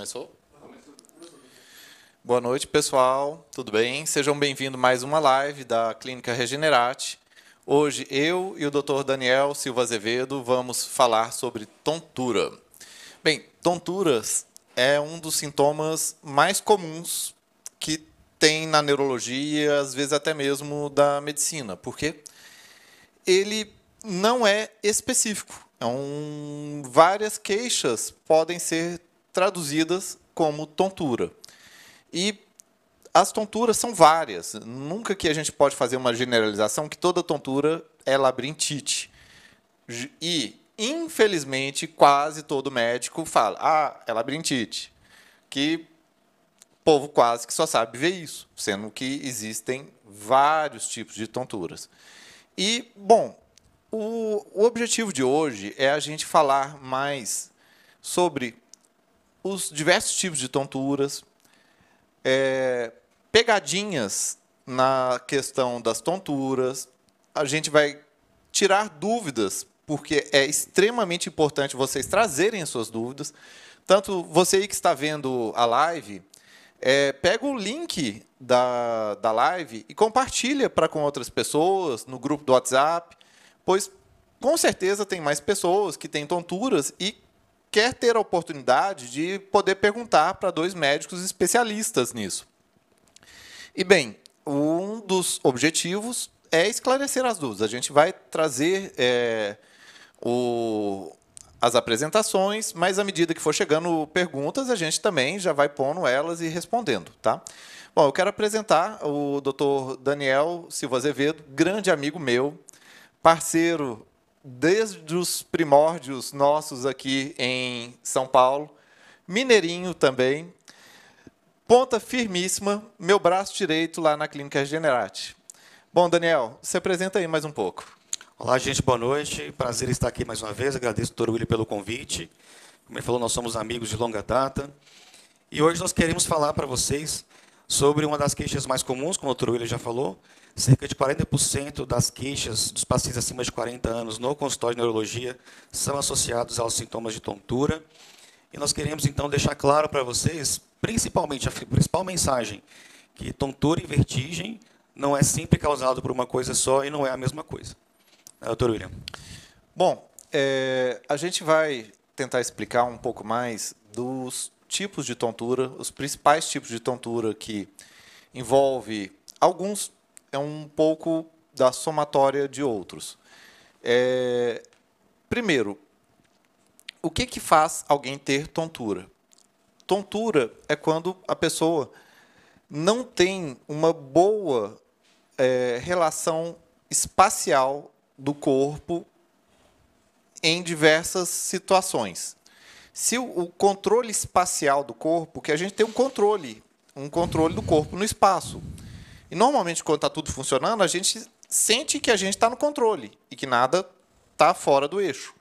Começou? Boa noite, pessoal. Tudo bem? Sejam bem-vindos a mais uma live da Clínica Regenerate. Hoje eu e o Dr. Daniel Silva Azevedo vamos falar sobre tontura. Bem, tonturas é um dos sintomas mais comuns que tem na neurologia, às vezes até mesmo da medicina. Por quê? Ele não é específico. É várias queixas podem ser traduzidas como tontura. E as tonturas são várias. Nunca que a gente pode fazer uma generalização que toda tontura é labirintite. E, infelizmente, quase todo médico fala: ah, é labirintite. Que o povo quase que só sabe ver isso, sendo que existem vários tipos de tonturas. E, bom, o, o objetivo de hoje é a gente falar mais sobre os diversos tipos de tonturas, é, pegadinhas na questão das tonturas. A gente vai tirar dúvidas, porque é extremamente importante vocês trazerem as suas dúvidas. Tanto você aí que está vendo a live, é, pega o link da, da live e compartilha para com outras pessoas no grupo do WhatsApp pois com certeza tem mais pessoas que têm tonturas e quer ter a oportunidade de poder perguntar para dois médicos especialistas nisso. E bem, um dos objetivos é esclarecer as dúvidas. A gente vai trazer é, o, as apresentações, mas à medida que for chegando perguntas, a gente também já vai pondo elas e respondendo, tá? Bom, eu quero apresentar o Dr. Daniel Silva Azevedo, grande amigo meu, parceiro desde os primórdios nossos aqui em São Paulo, mineirinho também, ponta firmíssima, meu braço direito lá na Clínica Regenerate. Bom, Daniel, se apresenta aí mais um pouco. Olá, gente, boa noite. Prazer estar aqui mais uma vez. Agradeço Dr. Willi pelo convite. Como ele falou, nós somos amigos de longa data. E hoje nós queremos falar para vocês sobre uma das queixas mais comuns, como o Dr. Willi já falou, Cerca de 40% das queixas dos pacientes acima de 40 anos no consultório de neurologia são associados aos sintomas de tontura. E nós queremos, então, deixar claro para vocês, principalmente, a principal mensagem, que tontura e vertigem não é sempre causado por uma coisa só e não é a mesma coisa. É, doutor William. Bom, é, a gente vai tentar explicar um pouco mais dos tipos de tontura, os principais tipos de tontura que envolve alguns é um pouco da somatória de outros. É, primeiro, o que, que faz alguém ter tontura? Tontura é quando a pessoa não tem uma boa é, relação espacial do corpo em diversas situações. Se o, o controle espacial do corpo, que a gente tem um controle, um controle do corpo no espaço. E normalmente, quando está tudo funcionando, a gente sente que a gente está no controle e que nada está fora do eixo.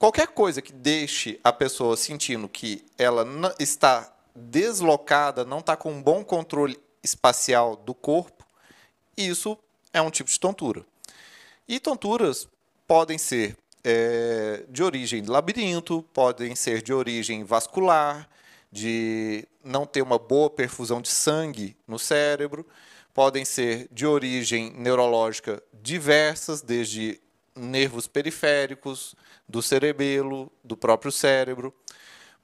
Qualquer coisa que deixe a pessoa sentindo que ela está deslocada, não está com um bom controle espacial do corpo, isso é um tipo de tontura. E tonturas podem ser é, de origem labirinto, podem ser de origem vascular, de não ter uma boa perfusão de sangue no cérebro podem ser de origem neurológica diversas, desde nervos periféricos, do cerebelo, do próprio cérebro.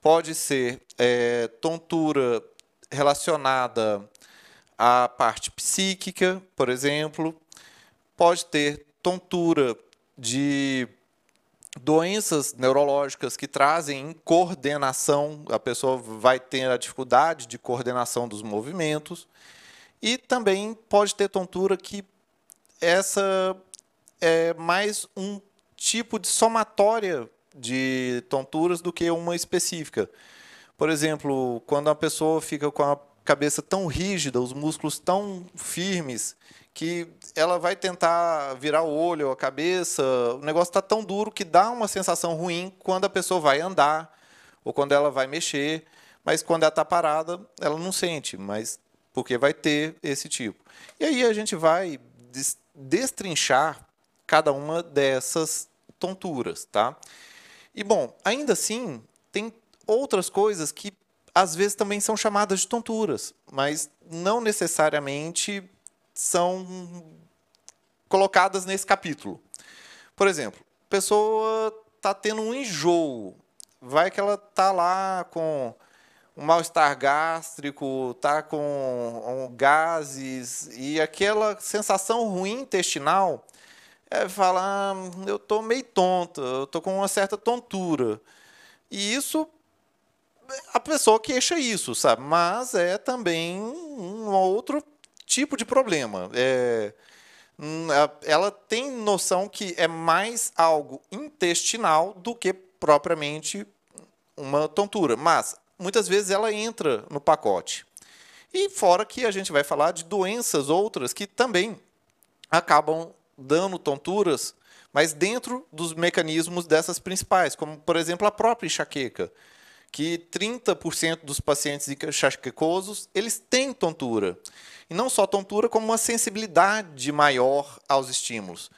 Pode ser é, tontura relacionada à parte psíquica, por exemplo. Pode ter tontura de doenças neurológicas que trazem coordenação, a pessoa vai ter a dificuldade de coordenação dos movimentos. E também pode ter tontura que essa é mais um tipo de somatória de tonturas do que uma específica. Por exemplo, quando a pessoa fica com a cabeça tão rígida, os músculos tão firmes, que ela vai tentar virar o olho, a cabeça, o negócio está tão duro que dá uma sensação ruim quando a pessoa vai andar ou quando ela vai mexer, mas quando ela está parada, ela não sente, mas porque vai ter esse tipo. E aí a gente vai destrinchar cada uma dessas tonturas, tá? E bom, ainda assim, tem outras coisas que às vezes também são chamadas de tonturas, mas não necessariamente são colocadas nesse capítulo. Por exemplo, a pessoa está tendo um enjoo, vai que ela está lá com um mal-estar gástrico, está com gases e aquela sensação ruim intestinal, é falar, ah, eu estou meio tonta, eu estou com uma certa tontura. E isso, a pessoa queixa isso, sabe? Mas é também um outro tipo de problema. É, hum, ela tem noção que é mais algo intestinal do que propriamente uma tontura. Mas muitas vezes ela entra no pacote. E fora que a gente vai falar de doenças outras que também acabam dando tonturas, mas dentro dos mecanismos dessas principais, como por exemplo a própria enxaqueca, que 30% dos pacientes enxaquecosos, eles têm tontura. E não só tontura, como uma sensibilidade maior aos estímulos.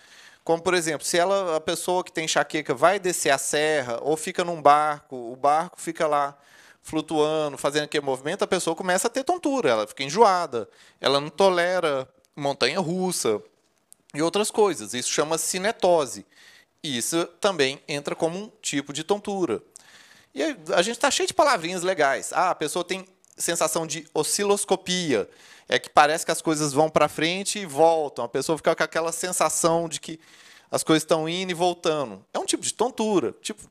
Como, por exemplo, se ela, a pessoa que tem enxaqueca vai descer a serra ou fica num barco, o barco fica lá flutuando, fazendo aquele movimento, a pessoa começa a ter tontura, ela fica enjoada, ela não tolera montanha russa e outras coisas. Isso chama cinetose. E isso também entra como um tipo de tontura. E a gente está cheio de palavrinhas legais. Ah, a pessoa tem sensação de osciloscopia. É que parece que as coisas vão para frente e voltam. A pessoa fica com aquela sensação de que as coisas estão indo e voltando. É um tipo de tontura. Tipo,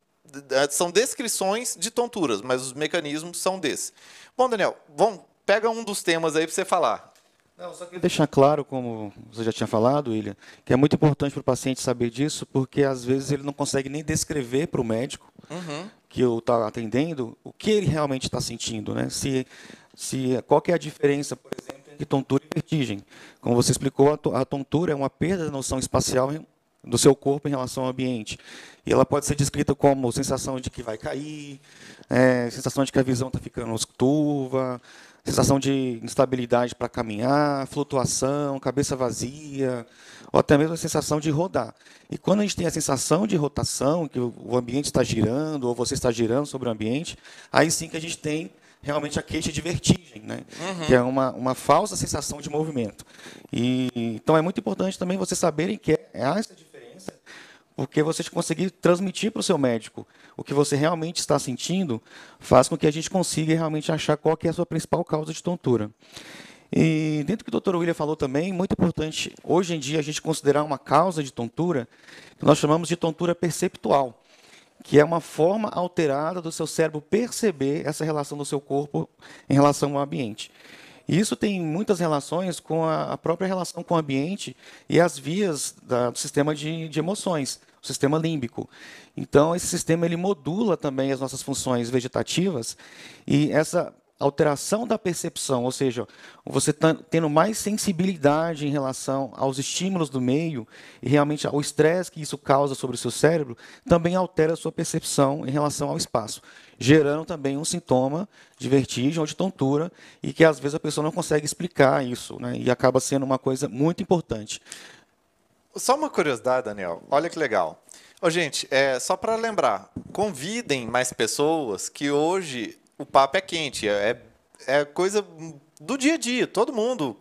são descrições de tonturas, mas os mecanismos são desses. Bom, Daniel, vamos, pega um dos temas aí para você falar. Não, só queria deixar claro, como você já tinha falado, William, que é muito importante para o paciente saber disso, porque às vezes ele não consegue nem descrever para o médico uhum. que o está atendendo o que ele realmente está sentindo, né? Se, se qual é a diferença, por exemplo, entre tontura e vertigem? Como você explicou, a tontura é uma perda da noção espacial do seu corpo em relação ao ambiente. E ela pode ser descrita como sensação de que vai cair, é, sensação de que a visão está ficando turva, sensação de instabilidade para caminhar, flutuação, cabeça vazia, ou até mesmo a sensação de rodar. E quando a gente tem a sensação de rotação, que o ambiente está girando, ou você está girando sobre o ambiente, aí sim que a gente tem realmente a queixa de vertigem, né? Uhum. que é uma, uma falsa sensação de movimento. E, então é muito importante também vocês saberem que é, há essa diferença, porque você conseguir transmitir para o seu médico o que você realmente está sentindo, faz com que a gente consiga realmente achar qual é a sua principal causa de tontura. E dentro do que o doutor William falou também, muito importante hoje em dia a gente considerar uma causa de tontura, que nós chamamos de tontura perceptual, que é uma forma alterada do seu cérebro perceber essa relação do seu corpo em relação ao ambiente. E isso tem muitas relações com a própria relação com o ambiente e as vias da, do sistema de, de emoções o sistema límbico. Então, esse sistema ele modula também as nossas funções vegetativas e essa alteração da percepção, ou seja, você tá tendo mais sensibilidade em relação aos estímulos do meio e realmente ao estresse que isso causa sobre o seu cérebro, também altera a sua percepção em relação ao espaço, gerando também um sintoma de vertigem ou de tontura e que às vezes a pessoa não consegue explicar isso, né? e acaba sendo uma coisa muito importante. Só uma curiosidade, Daniel. Olha que legal. Ô, gente, é, só para lembrar, convidem mais pessoas que hoje o papo é quente. É, é coisa do dia a dia. Todo mundo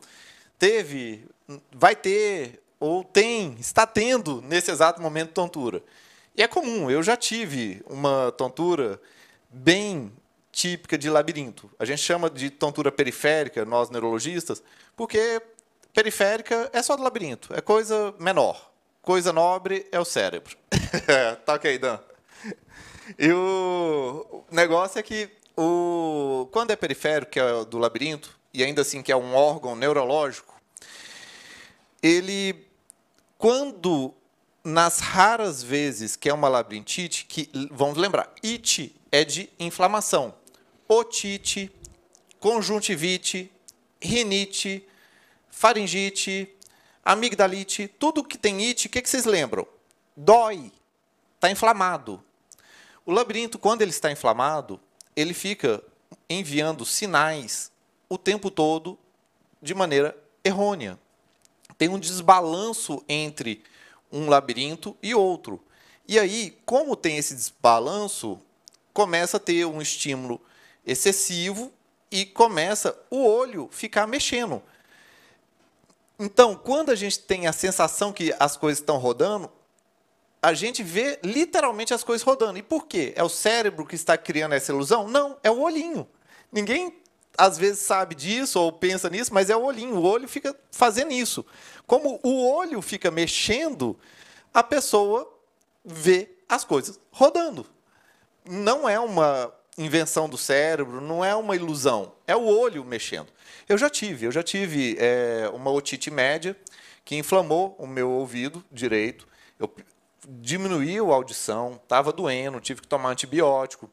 teve, vai ter, ou tem, está tendo nesse exato momento tontura. E é comum, eu já tive uma tontura bem típica de labirinto. A gente chama de tontura periférica, nós neurologistas, porque Periférica é só do labirinto, é coisa menor. Coisa nobre é o cérebro. tá ok, Dan. E o negócio é que o... quando é periférico, que é do labirinto, e ainda assim que é um órgão neurológico, ele, quando, nas raras vezes que é uma labirintite, que, vamos lembrar, ite é de inflamação, otite, conjuntivite, rinite, faringite, amigdalite, tudo que tem it, o que, que vocês lembram? Dói, está inflamado. O labirinto, quando ele está inflamado, ele fica enviando sinais o tempo todo de maneira errônea. Tem um desbalanço entre um labirinto e outro. E aí, como tem esse desbalanço, começa a ter um estímulo excessivo e começa o olho ficar mexendo. Então, quando a gente tem a sensação que as coisas estão rodando, a gente vê literalmente as coisas rodando. E por quê? É o cérebro que está criando essa ilusão? Não, é o olhinho. Ninguém às vezes sabe disso ou pensa nisso, mas é o olhinho. O olho fica fazendo isso. Como o olho fica mexendo, a pessoa vê as coisas rodando. Não é uma invenção do cérebro, não é uma ilusão, é o olho mexendo. Eu já tive, eu já tive é, uma otite média que inflamou o meu ouvido direito. Eu diminuiu a audição, estava doendo, tive que tomar antibiótico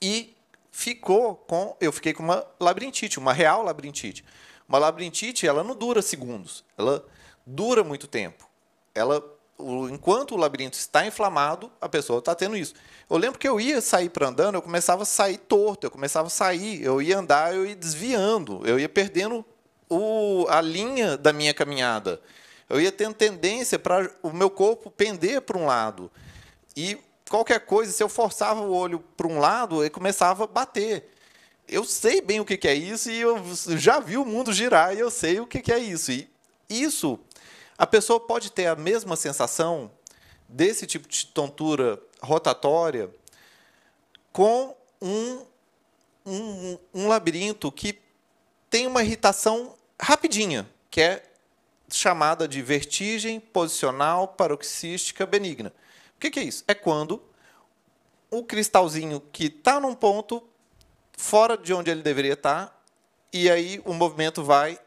e ficou com, eu fiquei com uma labirintite, uma real labirintite. Uma labirintite, ela não dura segundos, ela dura muito tempo. Ela enquanto o labirinto está inflamado, a pessoa está tendo isso. Eu lembro que eu ia sair para andando, eu começava a sair torto, eu começava a sair, eu ia andar, eu ia desviando, eu ia perdendo o, a linha da minha caminhada. Eu ia tendo tendência para o meu corpo pender para um lado. E qualquer coisa, se eu forçava o olho para um lado, ele começava a bater. Eu sei bem o que é isso e eu já vi o mundo girar e eu sei o que é isso. E isso a pessoa pode ter a mesma sensação desse tipo de tontura rotatória com um, um, um labirinto que tem uma irritação rapidinha, que é chamada de vertigem posicional paroxística benigna. O que é isso? É quando o cristalzinho que está num ponto fora de onde ele deveria estar, e aí o movimento vai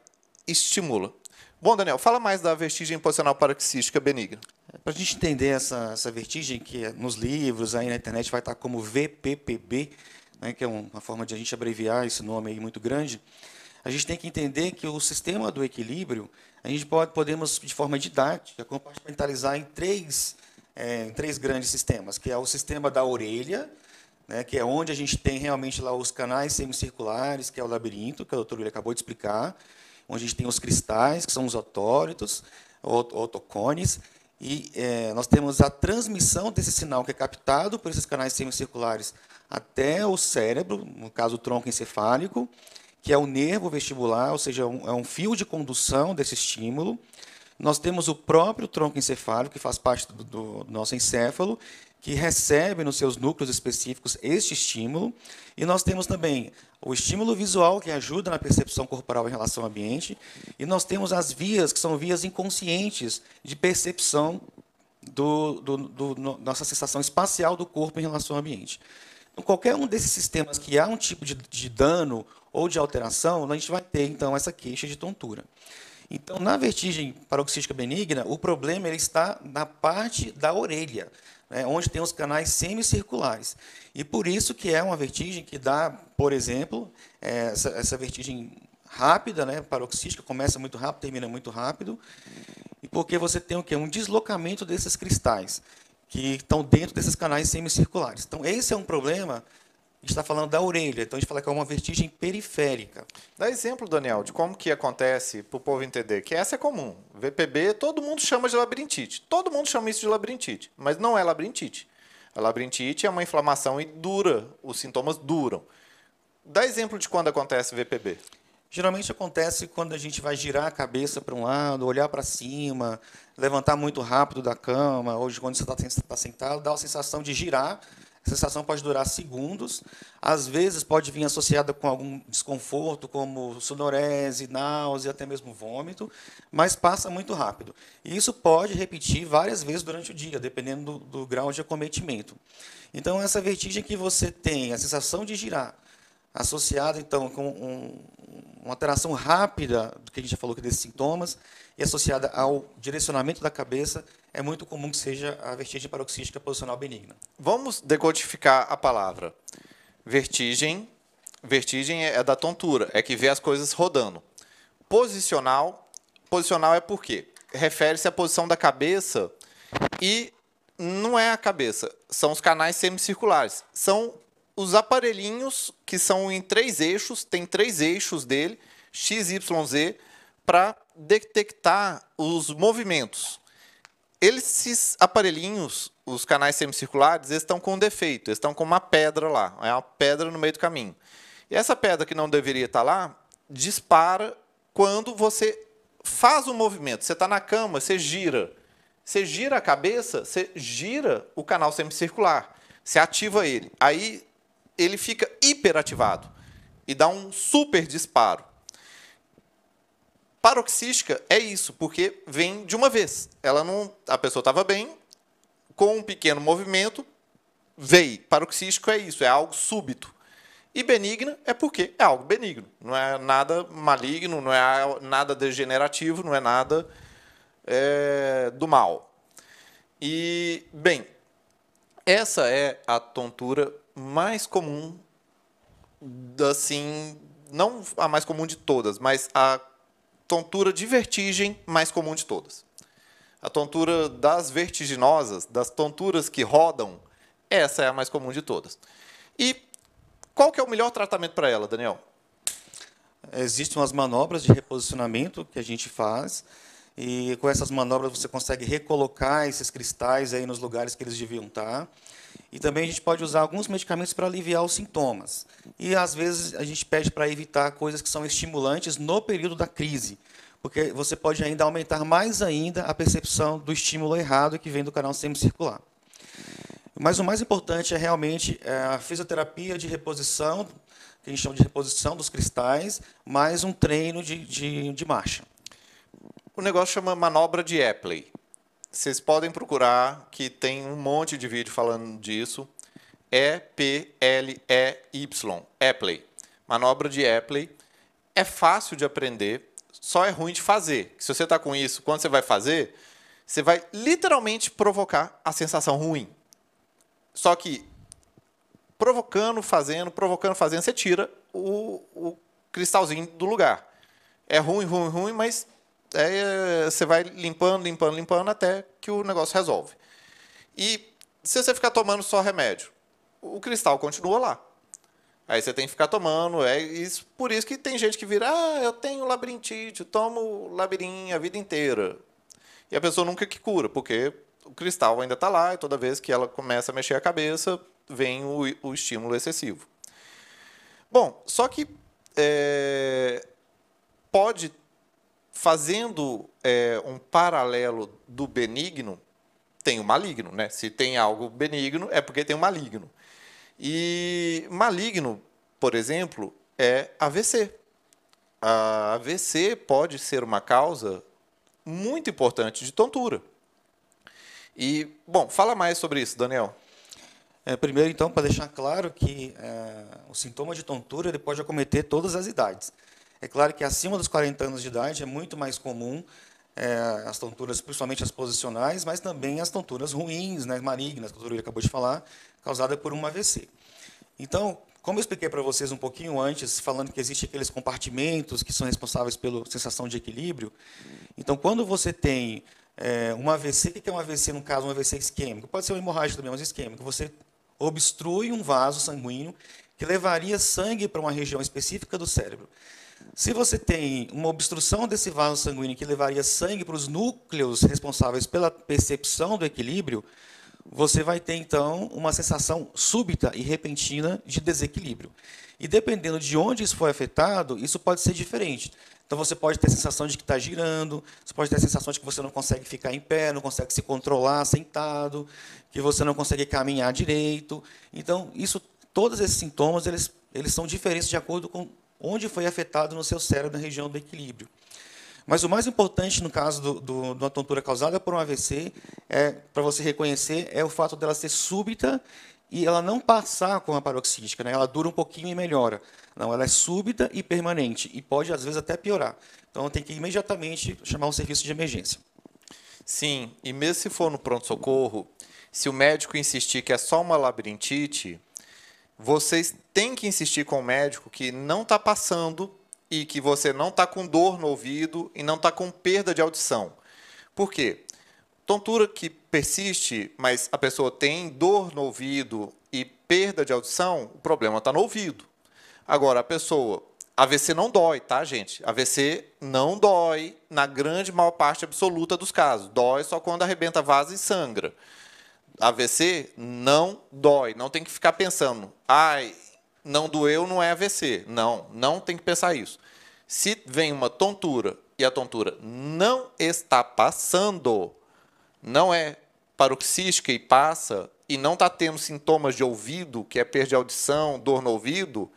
estimula. Bom, Daniel, fala mais da vertigem posicional paroxística benigna. Para a gente entender essa, essa vertigem, que é nos livros, aí na internet vai estar como VPPB, né, que é uma forma de a gente abreviar esse nome aí muito grande, a gente tem que entender que o sistema do equilíbrio, a gente pode, podemos, de forma didática, compartimentalizar em três, é, em três grandes sistemas, que é o sistema da orelha, né, que é onde a gente tem realmente lá os canais semicirculares, que é o labirinto, que o doutor William acabou de explicar, onde a gente tem os cristais, que são os otóritos, otocones, e é, nós temos a transmissão desse sinal que é captado por esses canais semicirculares até o cérebro, no caso o tronco encefálico, que é o nervo vestibular, ou seja, um, é um fio de condução desse estímulo. Nós temos o próprio tronco encefálico, que faz parte do, do nosso encéfalo, que recebe nos seus núcleos específicos este estímulo. E nós temos também o estímulo visual, que ajuda na percepção corporal em relação ao ambiente. E nós temos as vias, que são vias inconscientes de percepção do, do, do nossa sensação espacial do corpo em relação ao ambiente. Então, qualquer um desses sistemas que há um tipo de, de dano ou de alteração, a gente vai ter, então, essa queixa de tontura. Então, na vertigem paroxística benigna, o problema ele está na parte da orelha né, onde tem os canais semicirculares. E por isso que é uma vertigem que dá, por exemplo, é, essa, essa vertigem rápida, né, paroxística, começa muito rápido, termina muito rápido, e porque você tem o quê? Um deslocamento desses cristais, que estão dentro desses canais semicirculares. Então, esse é um problema a gente está falando da orelha, então a gente fala que é uma vertigem periférica. Dá exemplo, Daniel, de como que acontece para o povo entender que essa é comum. VPB, todo mundo chama de labirintite. Todo mundo chama isso de labirintite, mas não é labirintite. A labirintite é uma inflamação e dura, os sintomas duram. Dá exemplo de quando acontece VPB. Geralmente acontece quando a gente vai girar a cabeça para um lado, olhar para cima, levantar muito rápido da cama, ou quando você está tá sentado, dá a sensação de girar a sensação pode durar segundos, às vezes pode vir associada com algum desconforto, como sonorese, náusea, até mesmo vômito, mas passa muito rápido. E isso pode repetir várias vezes durante o dia, dependendo do, do grau de acometimento. Então, essa vertigem que você tem, a sensação de girar, associada então com um, uma alteração rápida do que a gente já falou aqui desses sintomas e associada ao direcionamento da cabeça, é muito comum que seja a vertigem paroxística posicional benigna. Vamos decodificar a palavra. Vertigem, vertigem é da tontura, é que vê as coisas rodando. Posicional, posicional é por quê? Refere-se à posição da cabeça e não é a cabeça, são os canais semicirculares. São os aparelhinhos que são em três eixos, tem três eixos dele, X, Y, Z, para detectar os movimentos esses aparelhinhos, os canais semicirculares eles estão com um defeito, eles estão com uma pedra lá, é uma pedra no meio do caminho. E essa pedra que não deveria estar lá, dispara quando você faz o movimento. Você está na cama, você gira. Você gira a cabeça, você gira o canal semicircular. Você ativa ele. Aí ele fica hiperativado e dá um super disparo. Paroxística é isso, porque vem de uma vez. Ela não, a pessoa estava bem, com um pequeno movimento, veio. Paroxístico é isso, é algo súbito. E benigna é porque é algo benigno. Não é nada maligno, não é nada degenerativo, não é nada é, do mal. E, bem, essa é a tontura mais comum, assim, não a mais comum de todas, mas a tontura de vertigem mais comum de todas. A tontura das vertiginosas, das tonturas que rodam, essa é a mais comum de todas. E qual que é o melhor tratamento para ela, Daniel? Existem umas manobras de reposicionamento que a gente faz, e com essas manobras você consegue recolocar esses cristais aí nos lugares que eles deviam estar. E também a gente pode usar alguns medicamentos para aliviar os sintomas. E às vezes a gente pede para evitar coisas que são estimulantes no período da crise, porque você pode ainda aumentar mais ainda a percepção do estímulo errado que vem do canal semicircular. Mas o mais importante é realmente é, a fisioterapia de reposição, que a gente chama de reposição dos cristais, mais um treino de, de, de marcha. O negócio chama manobra de Epley. Vocês podem procurar, que tem um monte de vídeo falando disso. E-P-L-E-Y. Epley. Manobra de Epley. É fácil de aprender, só é ruim de fazer. Se você está com isso, quando você vai fazer, você vai literalmente provocar a sensação ruim. Só que provocando, fazendo, provocando, fazendo, você tira o, o cristalzinho do lugar. É ruim, ruim, ruim, mas é, você vai limpando, limpando, limpando até que o negócio resolve. E se você ficar tomando só remédio, o cristal continua lá. Aí você tem que ficar tomando. É isso, por isso que tem gente que vira, ah, eu tenho labirintite, tomo labirinto a vida inteira. E a pessoa nunca que cura, porque o cristal ainda está lá e toda vez que ela começa a mexer a cabeça, vem o, o estímulo excessivo. Bom, só que é, pode fazendo é, um paralelo do benigno, tem o maligno, né? Se tem algo benigno, é porque tem o maligno. E maligno, por exemplo, é AVC. A AVC pode ser uma causa muito importante de tontura. E, bom, fala mais sobre isso, Daniel. É, primeiro, então, para deixar claro que é, o sintoma de tontura ele pode acometer todas as idades. É claro que acima dos 40 anos de idade é muito mais comum é, as tonturas, principalmente as posicionais, mas também as tonturas ruins, né, malignas, que o doutor acabou de falar, causada por um AVC. Então, como eu expliquei para vocês um pouquinho antes, falando que existem aqueles compartimentos que são responsáveis pela sensação de equilíbrio, então, quando você tem é, um AVC, o que é um AVC, no caso, um AVC isquêmico? Pode ser uma hemorragia também, mas isquêmico. Você obstrui um vaso sanguíneo que levaria sangue para uma região específica do cérebro. Se você tem uma obstrução desse vaso sanguíneo que levaria sangue para os núcleos responsáveis pela percepção do equilíbrio, você vai ter então uma sensação súbita e repentina de desequilíbrio. E dependendo de onde isso foi afetado, isso pode ser diferente. Então você pode ter a sensação de que está girando, você pode ter a sensação de que você não consegue ficar em pé, não consegue se controlar sentado, que você não consegue caminhar direito. Então, isso, todos esses sintomas, eles, eles são diferentes de acordo com onde foi afetado no seu cérebro, na região do equilíbrio. Mas o mais importante no caso de uma tontura causada por um AVC, é, para você reconhecer, é o fato dela ser súbita e ela não passar com a paroxística, né? ela dura um pouquinho e melhora. Não, ela é súbita e permanente e pode, às vezes, até piorar. Então, tem que imediatamente chamar um serviço de emergência. Sim, e mesmo se for no pronto-socorro, se o médico insistir que é só uma labirintite, vocês têm que insistir com o médico que não está passando e que você não está com dor no ouvido e não está com perda de audição. Por quê? Tontura que persiste, mas a pessoa tem dor no ouvido e perda de audição, o problema está no ouvido. Agora, a pessoa. AVC não dói, tá, gente? AVC não dói na grande maior parte absoluta dos casos. Dói só quando arrebenta vaso e sangra. AVC não dói. Não tem que ficar pensando, ai, não doeu, não é AVC. Não, não tem que pensar isso. Se vem uma tontura e a tontura não está passando, não é paroxística e passa, e não está tendo sintomas de ouvido, que é perda de audição, dor no ouvido,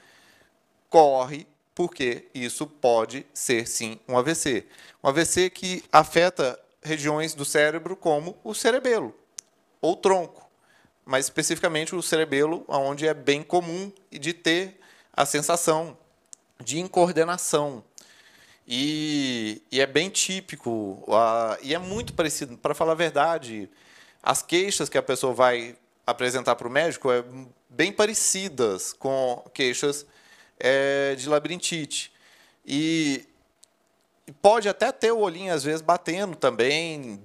corre, porque isso pode ser sim um AVC. Um AVC que afeta regiões do cérebro como o cerebelo ou tronco, mas especificamente o cerebelo, onde é bem comum de ter a sensação de incoordenação. E, e é bem típico, e é muito parecido, para falar a verdade, as queixas que a pessoa vai apresentar para o médico é bem parecidas com queixas é, de labirintite. E pode até ter o olhinho, às vezes, batendo também,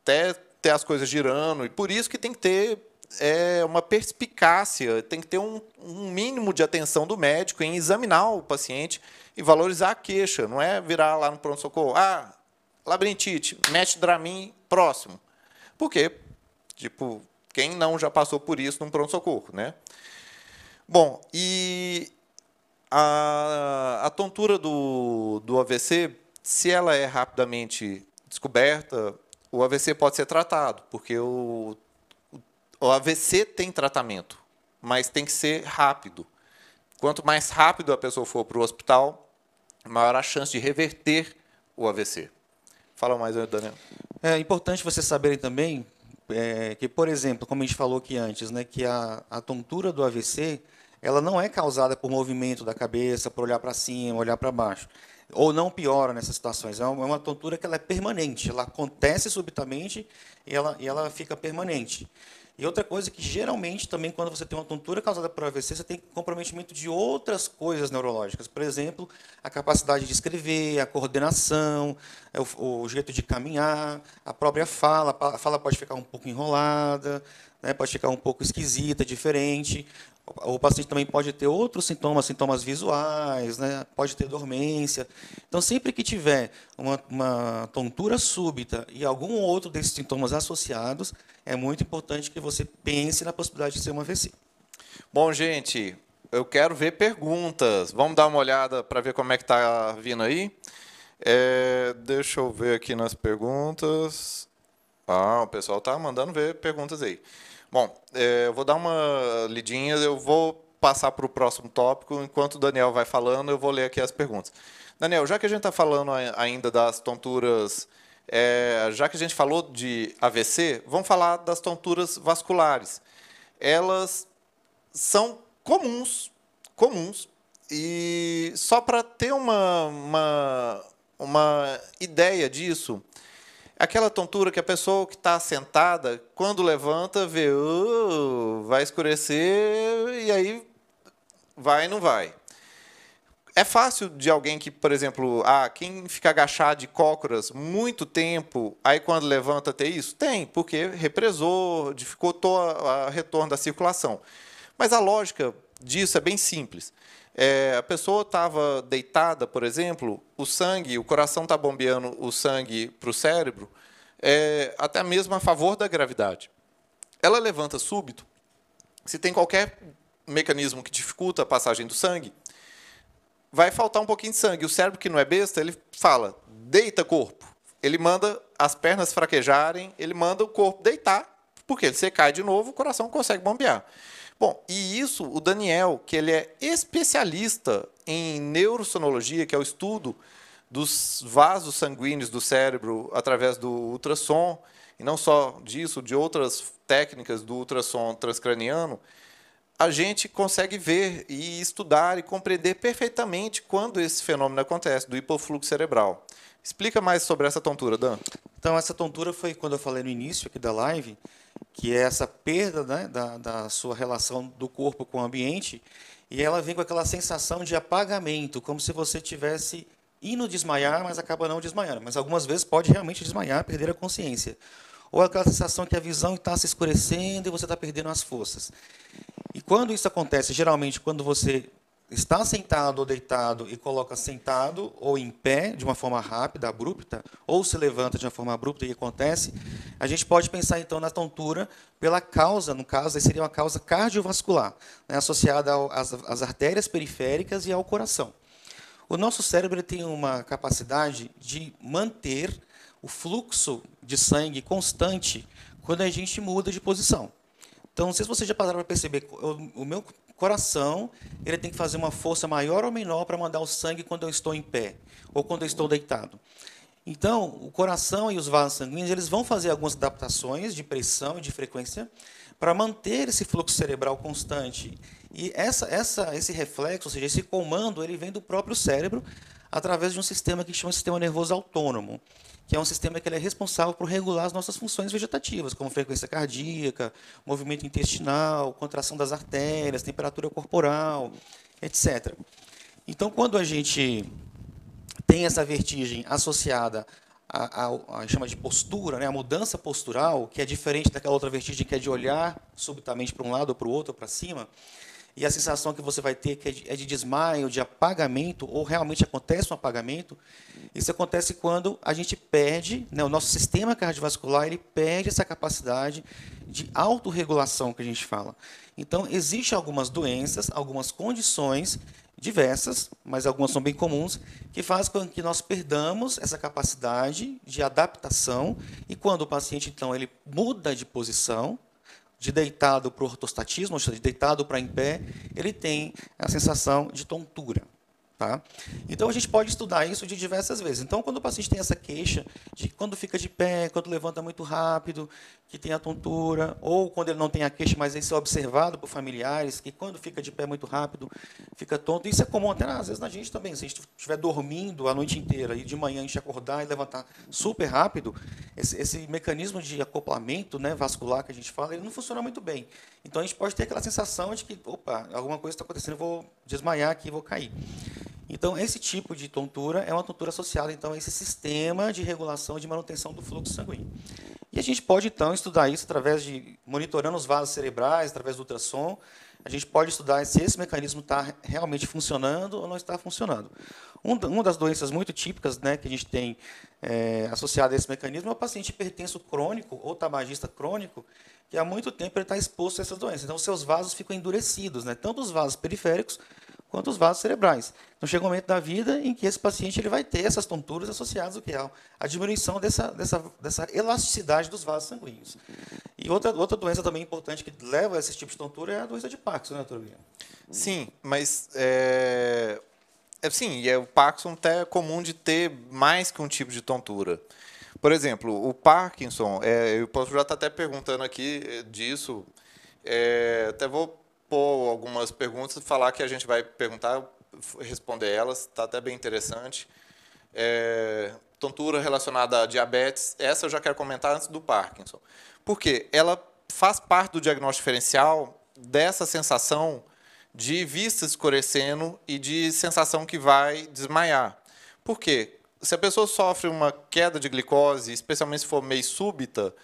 até ter as coisas girando. E por isso que tem que ter é, uma perspicácia, tem que ter um, um mínimo de atenção do médico em examinar o paciente e valorizar a queixa. Não é virar lá no pronto-socorro, ah, labirintite, mete Dramin próximo. Por quê? Tipo, quem não já passou por isso num pronto-socorro, né? Bom, e a, a tontura do, do AVC, se ela é rapidamente descoberta, o AVC pode ser tratado, porque o, o AVC tem tratamento, mas tem que ser rápido. Quanto mais rápido a pessoa for para o hospital, maior a chance de reverter o AVC. Fala mais, Daniel. É importante vocês saberem também é, que, por exemplo, como a gente falou aqui antes, né, que a, a tontura do AVC ela não é causada por movimento da cabeça, por olhar para cima, olhar para baixo. Ou não piora nessas situações. É uma, é uma tontura que ela é permanente. Ela acontece subitamente e ela, e ela fica permanente. E outra coisa que geralmente também quando você tem uma tontura causada por AVC, você tem comprometimento de outras coisas neurológicas. Por exemplo, a capacidade de escrever, a coordenação, é o, o jeito de caminhar, a própria fala. A fala pode ficar um pouco enrolada, né, pode ficar um pouco esquisita, diferente. O paciente também pode ter outros sintomas, sintomas visuais, né? pode ter dormência. Então, sempre que tiver uma, uma, tontura súbita e algum outro desses sintomas associados, é muito importante que você pense na possibilidade de ser uma AVC. Bom, gente, eu quero ver perguntas. Vamos dar uma olhada para ver como é que está vindo aí? É, deixa eu ver aqui nas perguntas. Ah, o pessoal está mandando ver perguntas aí. Bom, é, eu vou dar uma lidinha, eu vou passar para o próximo tópico. Enquanto o Daniel vai falando, eu vou ler aqui as perguntas. Daniel, já que a gente está falando ainda das tonturas, é, já que a gente falou de AVC, vamos falar das tonturas vasculares. Elas são comuns, comuns, e só para ter uma, uma, uma ideia disso, aquela tontura que a pessoa que está sentada, quando levanta, vê, uh, vai escurecer e aí vai e não vai. É fácil de alguém que, por exemplo, ah, quem fica agachado de cócoras muito tempo, aí quando levanta ter isso? Tem, porque represou, dificultou o retorno da circulação. Mas a lógica disso é bem simples. É, a pessoa estava deitada, por exemplo, o sangue, o coração está bombeando o sangue para o cérebro, é, até mesmo a favor da gravidade. Ela levanta súbito, se tem qualquer mecanismo que dificulta a passagem do sangue, vai faltar um pouquinho de sangue. O cérebro, que não é besta, ele fala, deita corpo. Ele manda as pernas fraquejarem, ele manda o corpo deitar, porque se cai de novo, o coração consegue bombear. Bom, e isso o Daniel, que ele é especialista em neurosonologia, que é o estudo dos vasos sanguíneos do cérebro através do ultrassom, e não só disso, de outras técnicas do ultrassom transcraniano, a gente consegue ver e estudar e compreender perfeitamente quando esse fenômeno acontece, do hipofluxo cerebral. Explica mais sobre essa tontura, Dan. Então, essa tontura foi quando eu falei no início aqui da live, que é essa perda né, da, da sua relação do corpo com o ambiente, e ela vem com aquela sensação de apagamento, como se você tivesse indo desmaiar, mas acaba não desmaiando. Mas algumas vezes pode realmente desmaiar, perder a consciência. Ou aquela sensação que a visão está se escurecendo e você está perdendo as forças. E quando isso acontece, geralmente quando você está sentado ou deitado e coloca sentado ou em pé de uma forma rápida, abrupta, ou se levanta de uma forma abrupta, que acontece? A gente pode pensar então na tontura pela causa, no caso, seria uma causa cardiovascular, né, associada às, às artérias periféricas e ao coração. O nosso cérebro tem uma capacidade de manter o fluxo de sangue constante quando a gente muda de posição. Então, não sei se vocês já passaram para perceber, o meu coração ele tem que fazer uma força maior ou menor para mandar o sangue quando eu estou em pé ou quando eu estou deitado. Então, o coração e os vasos sanguíneos eles vão fazer algumas adaptações de pressão e de frequência para manter esse fluxo cerebral constante. E essa, essa, esse reflexo, ou seja, esse comando, ele vem do próprio cérebro através de um sistema que chama sistema nervoso autônomo que é um sistema que é responsável por regular as nossas funções vegetativas, como frequência cardíaca, movimento intestinal, contração das artérias, temperatura corporal, etc. Então, quando a gente tem essa vertigem associada a, chama de postura, né, a mudança postural, que é diferente daquela outra vertigem que é de olhar subitamente para um lado ou para o outro, para cima, e a sensação que você vai ter que é de, é de desmaio, de apagamento, ou realmente acontece um apagamento, isso acontece quando a gente perde, né, o nosso sistema cardiovascular ele perde essa capacidade de autorregulação que a gente fala. Então, existem algumas doenças, algumas condições diversas, mas algumas são bem comuns, que fazem com que nós perdamos essa capacidade de adaptação e quando o paciente então ele muda de posição, de deitado para o ortostatismo, ou seja, de deitado para em pé, ele tem a sensação de tontura. Tá? Então a gente pode estudar isso de diversas vezes. Então, quando o paciente tem essa queixa de quando fica de pé, quando levanta muito rápido, que tem a tontura, ou quando ele não tem a queixa, mas isso é observado por familiares, que quando fica de pé muito rápido, fica tonto. Isso é comum até às vezes na gente também. Se a gente estiver dormindo a noite inteira e de manhã a gente acordar e levantar super rápido, esse, esse mecanismo de acoplamento né, vascular que a gente fala, ele não funciona muito bem. Então a gente pode ter aquela sensação de que, opa, alguma coisa está acontecendo, vou desmaiar aqui, vou cair. Então, esse tipo de tontura é uma tontura associada então, a esse sistema de regulação de manutenção do fluxo sanguíneo. E a gente pode, então, estudar isso através de monitorando os vasos cerebrais, através do ultrassom. A gente pode estudar se esse mecanismo está realmente funcionando ou não está funcionando. Um, uma das doenças muito típicas né, que a gente tem é, associada a esse mecanismo é o paciente hipertenso crônico ou tabagista crônico, que há muito tempo ele está exposto a essas doenças. Então, seus vasos ficam endurecidos, né, tanto os vasos periféricos quanto os vasos cerebrais. Então chega um momento da vida em que esse paciente ele vai ter essas tonturas associadas ao que é a diminuição dessa, dessa, dessa elasticidade dos vasos sanguíneos. E outra, outra doença também importante que leva a esse tipo de tontura é a doença de Parkinson, né, doutor William? Sim, mas é, é sim, e é, o Parkinson até é comum de ter mais que um tipo de tontura. Por exemplo, o Parkinson, é, eu posso já estar até perguntando aqui é, disso, é, até vou algumas perguntas, falar que a gente vai perguntar, responder elas, está até bem interessante. É, tontura relacionada a diabetes, essa eu já quero comentar antes do Parkinson. Porque ela faz parte do diagnóstico diferencial dessa sensação de vista escurecendo e de sensação que vai desmaiar. Por quê? Se a pessoa sofre uma queda de glicose, especialmente se for meio súbita,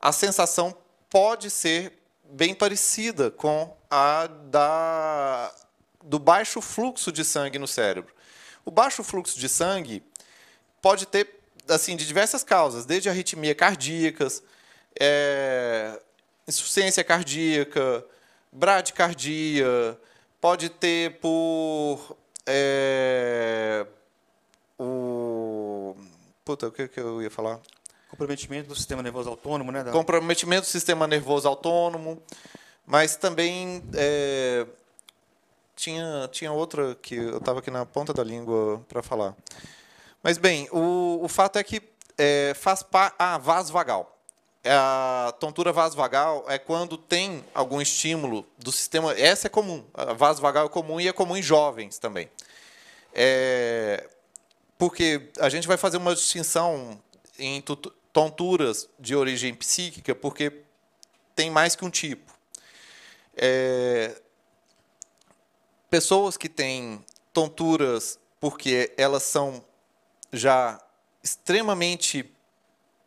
a sensação pode ser bem parecida com a da, do baixo fluxo de sangue no cérebro. O baixo fluxo de sangue pode ter assim de diversas causas, desde arritmia cardíacas, é, insuficiência cardíaca, bradicardia, pode ter por é, o puta, o que, que eu ia falar? Comprometimento do sistema nervoso autônomo, né? Comprometimento do sistema nervoso autônomo, mas também é, tinha, tinha outra que eu estava aqui na ponta da língua para falar. Mas, bem, o, o fato é que é, faz parte. Ah, vaso vagal. É a tontura vasovagal é quando tem algum estímulo do sistema. Essa é comum. A vasovagal é comum e é comum em jovens também. É, porque a gente vai fazer uma distinção em tonturas de origem psíquica, porque tem mais que um tipo. É, pessoas que têm tonturas porque elas são já extremamente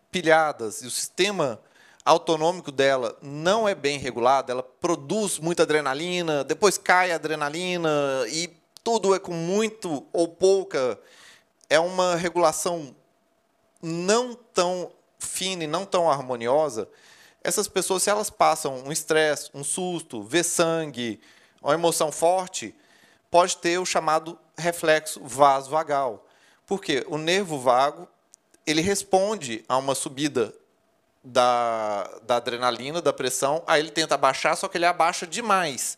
pilhadas e o sistema autonômico dela não é bem regulado, ela produz muita adrenalina, depois cai a adrenalina e tudo é com muito ou pouca. É uma regulação não tão fina e não tão harmoniosa. Essas pessoas, se elas passam um estresse, um susto, vê sangue, uma emoção forte, pode ter o chamado reflexo vasovagal. Por quê? O nervo vago ele responde a uma subida da, da adrenalina, da pressão, aí ele tenta abaixar, só que ele abaixa demais.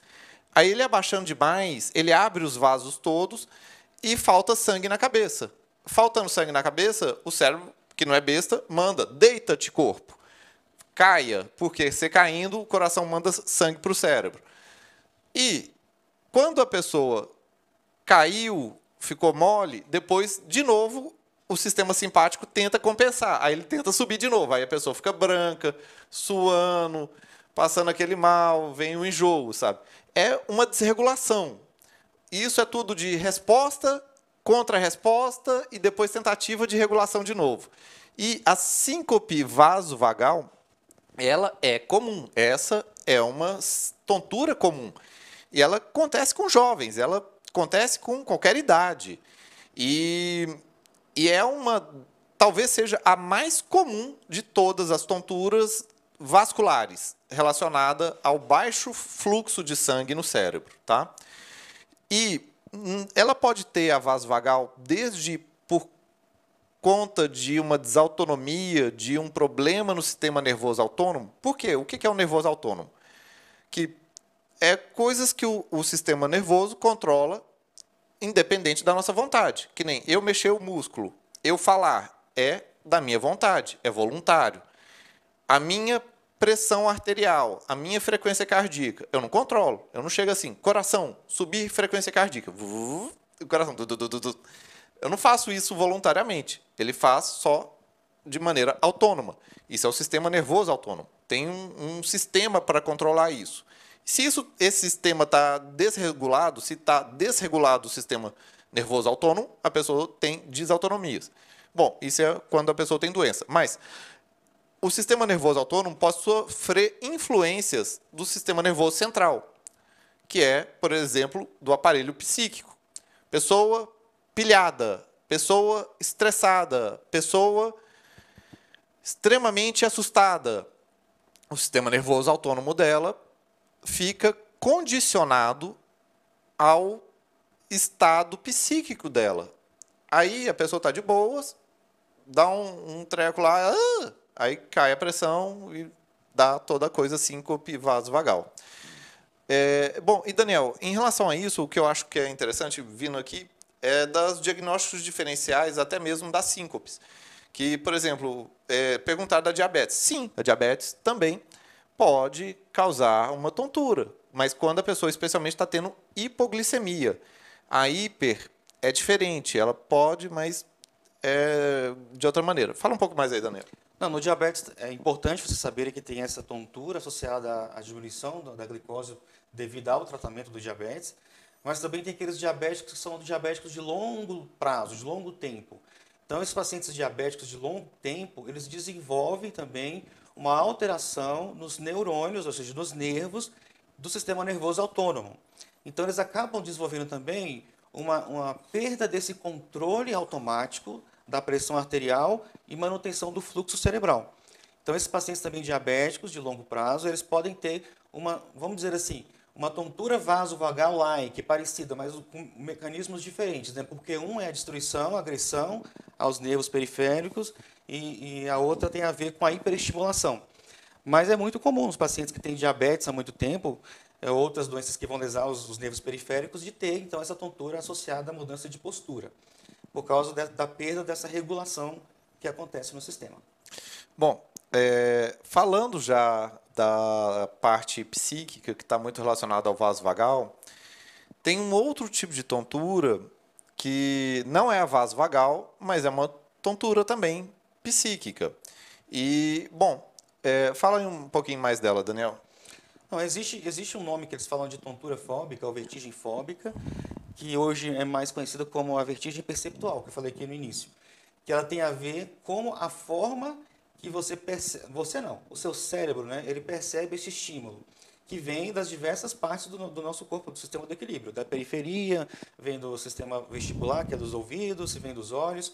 Aí ele abaixando demais, ele abre os vasos todos e falta sangue na cabeça. Faltando sangue na cabeça, o cérebro, que não é besta, manda, deita-te corpo. Caia, porque você caindo, o coração manda sangue para o cérebro. E quando a pessoa caiu, ficou mole, depois, de novo, o sistema simpático tenta compensar. Aí ele tenta subir de novo. Aí a pessoa fica branca, suando, passando aquele mal, vem o enjoo, sabe? É uma desregulação. Isso é tudo de resposta, contra-resposta e depois tentativa de regulação de novo. E a síncope vasovagal, ela é comum. Essa é uma tontura comum. E ela acontece com jovens, ela acontece com qualquer idade. E e é uma, talvez seja a mais comum de todas as tonturas vasculares relacionada ao baixo fluxo de sangue no cérebro, tá? E ela pode ter a vasovagal desde por conta de uma desautonomia, de um problema no sistema nervoso autônomo. Por quê? O que é o nervoso autônomo? Que é coisas que o, o sistema nervoso controla independente da nossa vontade. Que nem eu mexer o músculo, eu falar, é da minha vontade, é voluntário. A minha pressão arterial, a minha frequência cardíaca, eu não controlo. Eu não chego assim, coração, subir frequência cardíaca. O coração. Eu não faço isso voluntariamente. Ele faz só de maneira autônoma. Isso é o sistema nervoso autônomo. Tem um, um sistema para controlar isso. Se isso, esse sistema está desregulado, se está desregulado o sistema nervoso autônomo, a pessoa tem desautonomias. Bom, isso é quando a pessoa tem doença. Mas o sistema nervoso autônomo pode sofrer influências do sistema nervoso central, que é, por exemplo, do aparelho psíquico. Pessoa pilhada, pessoa estressada, pessoa extremamente assustada. O sistema nervoso autônomo dela fica condicionado ao estado psíquico dela. Aí a pessoa está de boas, dá um, um treco lá, ah, aí cai a pressão e dá toda a coisa síncope vasovagal. É, bom, e Daniel, em relação a isso, o que eu acho que é interessante vindo aqui é das diagnósticos diferenciais, até mesmo das síncopes. Que, por exemplo, é, perguntar da diabetes. Sim, a diabetes também pode causar uma tontura, mas quando a pessoa especialmente está tendo hipoglicemia. A hiper é diferente, ela pode, mas é de outra maneira. Fala um pouco mais aí, Daniel. Não, no diabetes é importante você saber que tem essa tontura associada à diminuição da glicose devido ao tratamento do diabetes, mas também tem aqueles diabéticos que são diabéticos de longo prazo, de longo tempo. Então, esses pacientes diabéticos de longo tempo, eles desenvolvem também uma alteração nos neurônios, ou seja, nos nervos do sistema nervoso autônomo. Então, eles acabam desenvolvendo também uma, uma perda desse controle automático da pressão arterial e manutenção do fluxo cerebral. Então, esses pacientes também diabéticos de longo prazo, eles podem ter uma, vamos dizer assim, uma tontura vasovagal-like, parecida, mas com mecanismos diferentes, né? porque um é a destruição, a agressão aos nervos periféricos e, e, a outra tem a ver com a hiperestimulação. Mas é muito comum os pacientes que têm diabetes há muito tempo, é, outras doenças que vão lesar os, os, nervos periféricos, de ter então essa tontura associada à mudança de postura, por causa de, da perda dessa regulação que acontece no sistema. Bom, é, falando já da parte psíquica, que está muito relacionada ao vaso vagal, tem um outro tipo de tontura que não é a vaso vagal, mas é uma tontura também psíquica. E, bom, é, fala um pouquinho mais dela, Daniel. Não, existe, existe um nome que eles falam de tontura fóbica ou vertigem fóbica, que hoje é mais conhecida como a vertigem perceptual, que eu falei aqui no início. Que ela tem a ver com a forma que você percebe, você não, o seu cérebro, né, ele percebe esse estímulo que vem das diversas partes do, do, nosso corpo, do sistema do equilíbrio, da periferia, vem do sistema vestibular, que é dos ouvidos, vem dos olhos.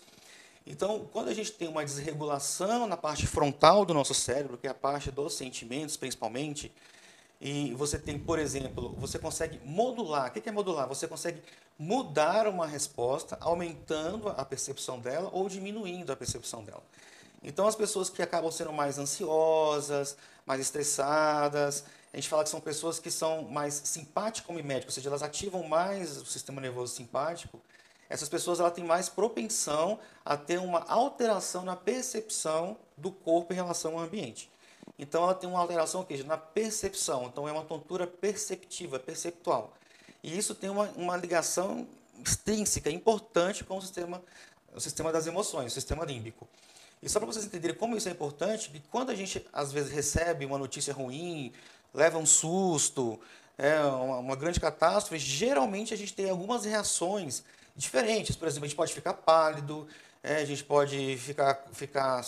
Então, quando a gente tem uma desregulação na parte frontal do nosso cérebro, que é a parte dos sentimentos, principalmente, e você tem, por exemplo, você consegue modular. O que é modular? Você consegue mudar uma resposta, aumentando a percepção dela ou diminuindo a percepção dela. Então, as pessoas que acabam sendo mais ansiosas, mais estressadas, a gente fala que são pessoas que são mais simpático-miméticas, ou seja, elas ativam mais o sistema nervoso simpático. Essas pessoas ela têm mais propensão a ter uma alteração na percepção do corpo em relação ao ambiente. Então ela tem uma alteração aqui, na percepção. Então é uma tontura perceptiva, perceptual. E isso tem uma, uma ligação extrínseca, importante com o sistema, o sistema das emoções, o sistema límbico. E só para vocês entenderem como isso é importante, que quando a gente às vezes recebe uma notícia ruim, leva um susto, é uma, uma grande catástrofe, geralmente a gente tem algumas reações diferentes. Por exemplo, a gente pode ficar pálido, é, a gente pode ficar, ficar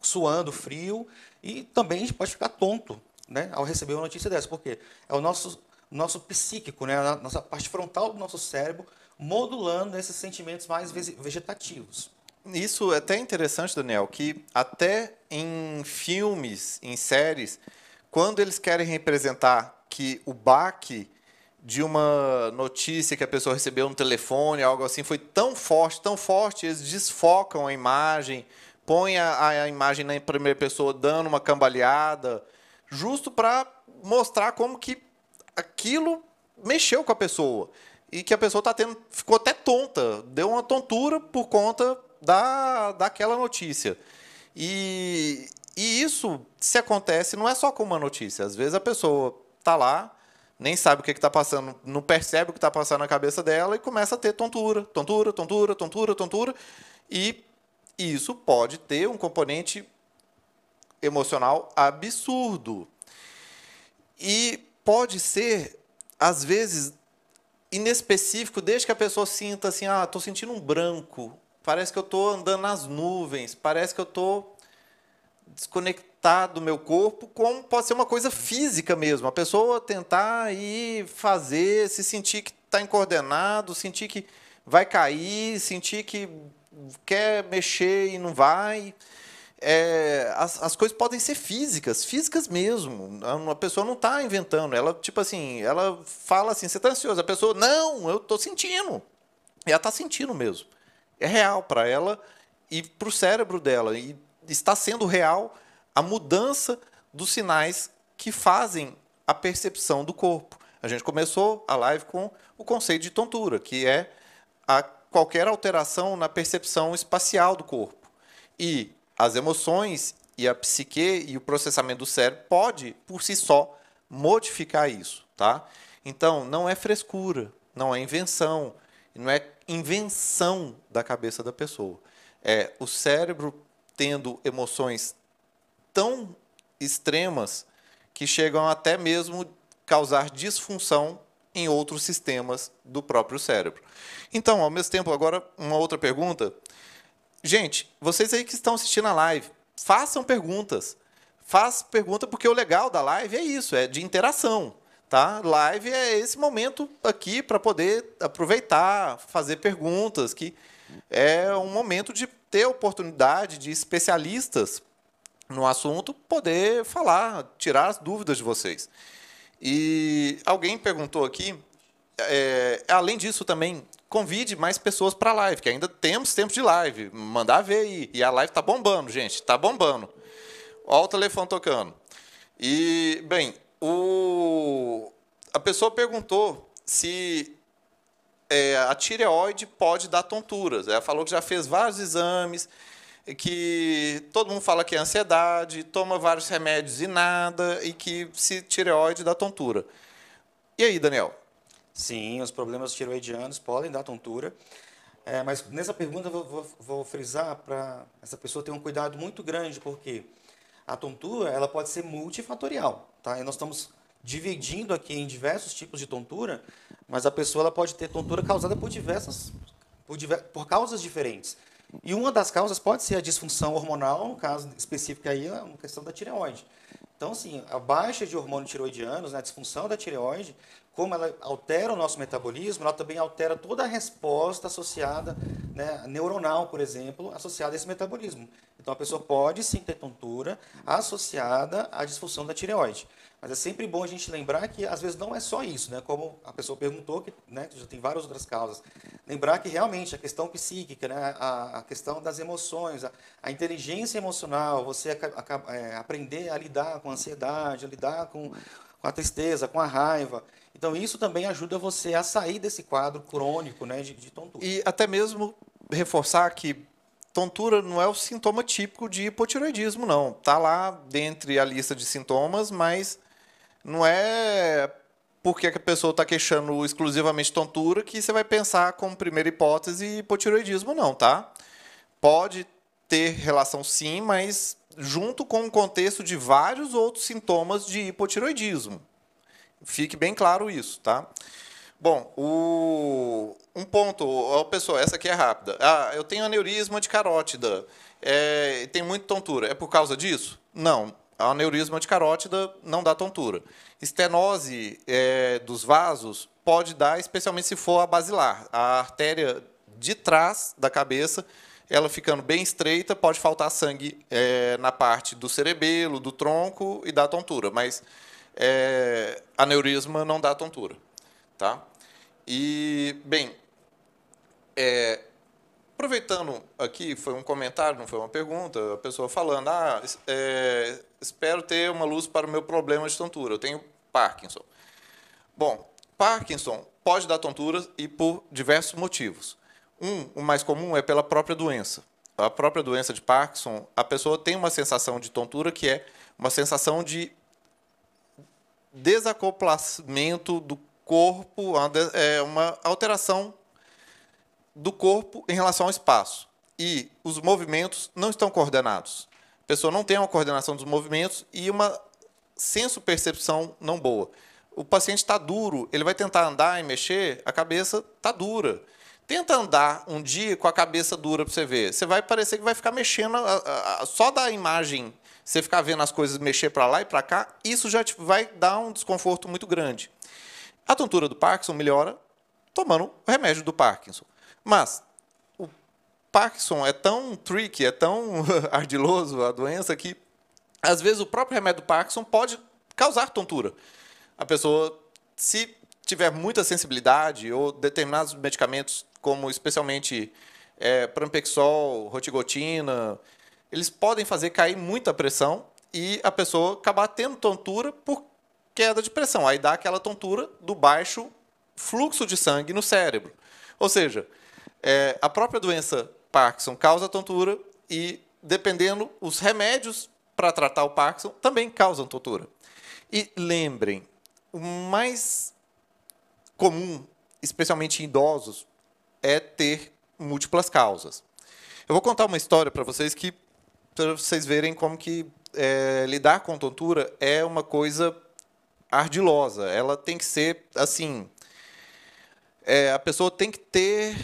suando frio e também a gente pode ficar tonto né, ao receber uma notícia dessa, porque é o nosso, nosso psíquico, né, a nossa parte frontal do nosso cérebro modulando esses sentimentos mais vegetativos. Isso é até interessante, Daniel, que até em filmes, em séries, quando eles querem representar que o baque de uma notícia que a pessoa recebeu no telefone, algo assim, foi tão forte, tão forte, eles desfocam a imagem, põem a, a imagem na primeira pessoa dando uma cambaleada, justo para mostrar como que aquilo mexeu com a pessoa e que a pessoa tá tendo, ficou até tonta, deu uma tontura por conta da, daquela notícia. E, e isso, se acontece, não é só com uma notícia. Às vezes a pessoa tá lá, nem sabe o que está passando, não percebe o que está passando na cabeça dela e começa a ter tontura, tontura, tontura, tontura, tontura. E isso pode ter um componente emocional absurdo. E pode ser, às vezes, inespecífico, desde que a pessoa sinta assim: ah, estou sentindo um branco, parece que eu estou andando nas nuvens, parece que eu estou desconectar do meu corpo, como pode ser uma coisa física mesmo. A pessoa tentar ir fazer, se sentir que está incoordenado, sentir que vai cair, sentir que quer mexer e não vai. É, as, as coisas podem ser físicas, físicas mesmo. A pessoa não está inventando. Ela, tipo assim, ela fala assim, você está ansioso. A pessoa, não, eu estou sentindo. E ela está sentindo mesmo. É real para ela e para o cérebro dela. E está sendo real a mudança dos sinais que fazem a percepção do corpo. A gente começou a live com o conceito de tontura, que é a qualquer alteração na percepção espacial do corpo. E as emoções e a psique e o processamento do cérebro pode, por si só, modificar isso, tá? Então, não é frescura, não é invenção, não é invenção da cabeça da pessoa. É o cérebro tendo emoções tão extremas que chegam até mesmo causar disfunção em outros sistemas do próprio cérebro. Então, ao mesmo tempo, agora uma outra pergunta. Gente, vocês aí que estão assistindo a live, façam perguntas. Façam pergunta porque o legal da live é isso, é de interação. Tá? Live é esse momento aqui para poder aproveitar, fazer perguntas, que é um momento de ter oportunidade de especialistas no assunto poder falar, tirar as dúvidas de vocês. E alguém perguntou aqui, é, além disso também, convide mais pessoas para a live, que ainda temos tempo de live. Mandar ver aí. E a live está bombando, gente, está bombando. Olha o telefone tocando. E, bem, o... a pessoa perguntou se é, a tireoide pode dar tonturas. Ela falou que já fez vários exames, que todo mundo fala que é ansiedade, toma vários remédios e nada, e que se tireoide dá tontura. E aí, Daniel? Sim, os problemas tireoidianos podem dar tontura. É, mas nessa pergunta eu vou, vou, vou frisar para essa pessoa ter um cuidado muito grande, porque a tontura ela pode ser multifatorial. Tá? E nós estamos dividindo aqui em diversos tipos de tontura, mas a pessoa ela pode ter tontura causada por diversas, por, diver, por causas diferentes. E uma das causas pode ser a disfunção hormonal, no caso específico aí, a questão da tireoide. Então, assim, a baixa de hormônios tiroidianos, né, a disfunção da tireoide, como ela altera o nosso metabolismo, ela também altera toda a resposta associada, né, neuronal, por exemplo, associada a esse metabolismo. Então, a pessoa pode sim ter tontura associada à disfunção da tireoide. Mas é sempre bom a gente lembrar que, às vezes, não é só isso, né? Como a pessoa perguntou, que né, já tem várias outras causas. Lembrar que, realmente, a questão psíquica, né, a, a questão das emoções, a, a inteligência emocional, você a, é, aprender a lidar com a ansiedade, a lidar com, com a tristeza, com a raiva, então, isso também ajuda você a sair desse quadro crônico né, de, de tontura. E até mesmo reforçar que tontura não é o sintoma típico de hipotiroidismo, não. Está lá dentre a lista de sintomas, mas não é porque a pessoa está queixando exclusivamente tontura que você vai pensar como primeira hipótese hipotiroidismo, não, tá? Pode ter relação sim, mas junto com o contexto de vários outros sintomas de hipotiroidismo. Fique bem claro isso, tá? Bom, o, um ponto, pessoal, essa aqui é rápida. Ah, eu tenho aneurisma de carótida, é, tem muita tontura. É por causa disso? Não. Aneurisma de carótida não dá tontura. Estenose é, dos vasos pode dar, especialmente se for a basilar. A artéria de trás da cabeça, ela ficando bem estreita, pode faltar sangue é, na parte do cerebelo, do tronco e da tontura. Mas é, aneurisma não dá tontura. Tá? E, bem, é, aproveitando aqui, foi um comentário, não foi uma pergunta, a pessoa falando, ah, é, espero ter uma luz para o meu problema de tontura, eu tenho Parkinson. Bom, Parkinson pode dar tontura e por diversos motivos. Um, o mais comum é pela própria doença. A própria doença de Parkinson, a pessoa tem uma sensação de tontura que é uma sensação de desacoplamento do corpo, é uma alteração do corpo em relação ao espaço. E os movimentos não estão coordenados. A pessoa não tem uma coordenação dos movimentos e uma senso-percepção não boa. O paciente está duro, ele vai tentar andar e mexer, a cabeça está dura. Tenta andar um dia com a cabeça dura para você ver. Você vai parecer que vai ficar mexendo, só da imagem você ficar vendo as coisas mexer para lá e para cá, isso já vai dar um desconforto muito grande. A tontura do Parkinson melhora tomando o remédio do Parkinson. Mas o Parkinson é tão tricky, é tão ardiloso a doença que às vezes o próprio remédio do Parkinson pode causar tontura. A pessoa, se tiver muita sensibilidade ou determinados medicamentos, como especialmente é, prampexol, rotigotina, eles podem fazer cair muita pressão e a pessoa acabar tendo tontura por queda de pressão. Aí dá aquela tontura do baixo fluxo de sangue no cérebro. Ou seja, é, a própria doença Parkinson causa tontura e, dependendo, os remédios para tratar o Parkinson também causam tontura. E lembrem, o mais comum, especialmente em idosos, é ter múltiplas causas. Eu vou contar uma história para vocês que para vocês verem como que é, lidar com tontura é uma coisa ardilosa. Ela tem que ser assim. É, a pessoa tem que ter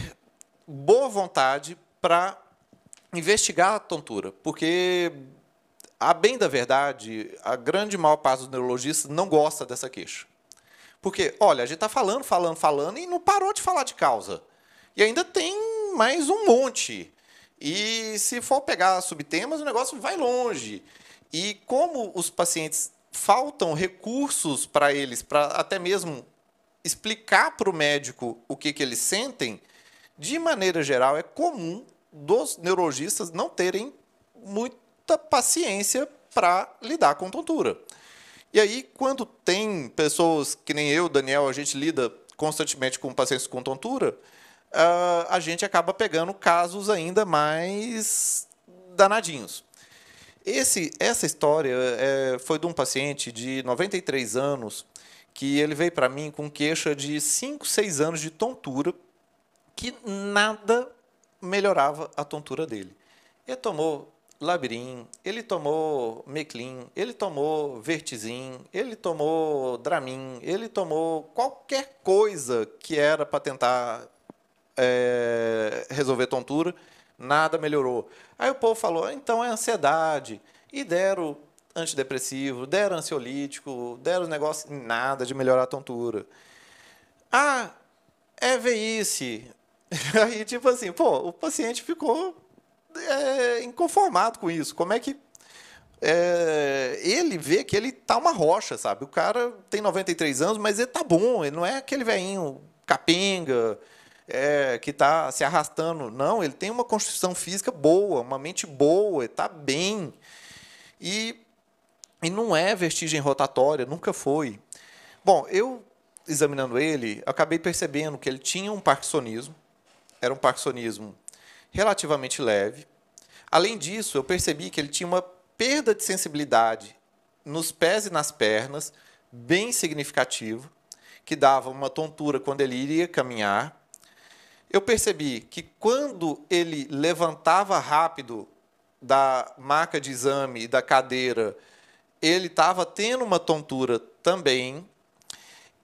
boa vontade para investigar a tontura, porque a bem da verdade, a grande maior parte dos neurologistas não gosta dessa queixa. Porque, olha, a gente está falando, falando, falando e não parou de falar de causa. E ainda tem mais um monte. E se for pegar subtemas, o negócio vai longe. E como os pacientes faltam recursos para eles, para até mesmo explicar para o médico o que, que eles sentem, de maneira geral, é comum dos neurologistas não terem muita paciência para lidar com tontura. E aí, quando tem pessoas que nem eu, Daniel, a gente lida constantemente com pacientes com tontura, uh, a gente acaba pegando casos ainda mais danadinhos. Esse, essa história é, foi de um paciente de 93 anos que ele veio para mim com queixa de 5, 6 anos de tontura, que nada melhorava a tontura dele. Ele tomou Labirin, ele tomou Meclin, ele tomou Vertizin, ele tomou Dramin, ele tomou qualquer coisa que era para tentar é, resolver tontura, nada melhorou. Aí o povo falou, então é ansiedade. E deram antidepressivo, deram ansiolítico, deram os negócios, nada de melhorar a tontura. Ah, é velhice. Aí, tipo assim, pô, o paciente ficou é, inconformado com isso. Como é que é, ele vê que ele tá uma rocha, sabe? O cara tem 93 anos, mas ele tá bom, ele não é aquele velhinho capenga, é, que está se arrastando. Não, ele tem uma constituição física boa, uma mente boa, está bem. E, e não é vertigem rotatória, nunca foi. Bom, eu, examinando ele, acabei percebendo que ele tinha um parkinsonismo, era um parkinsonismo relativamente leve. Além disso, eu percebi que ele tinha uma perda de sensibilidade nos pés e nas pernas, bem significativa, que dava uma tontura quando ele iria caminhar. Eu percebi que quando ele levantava rápido da maca de exame e da cadeira, ele estava tendo uma tontura também.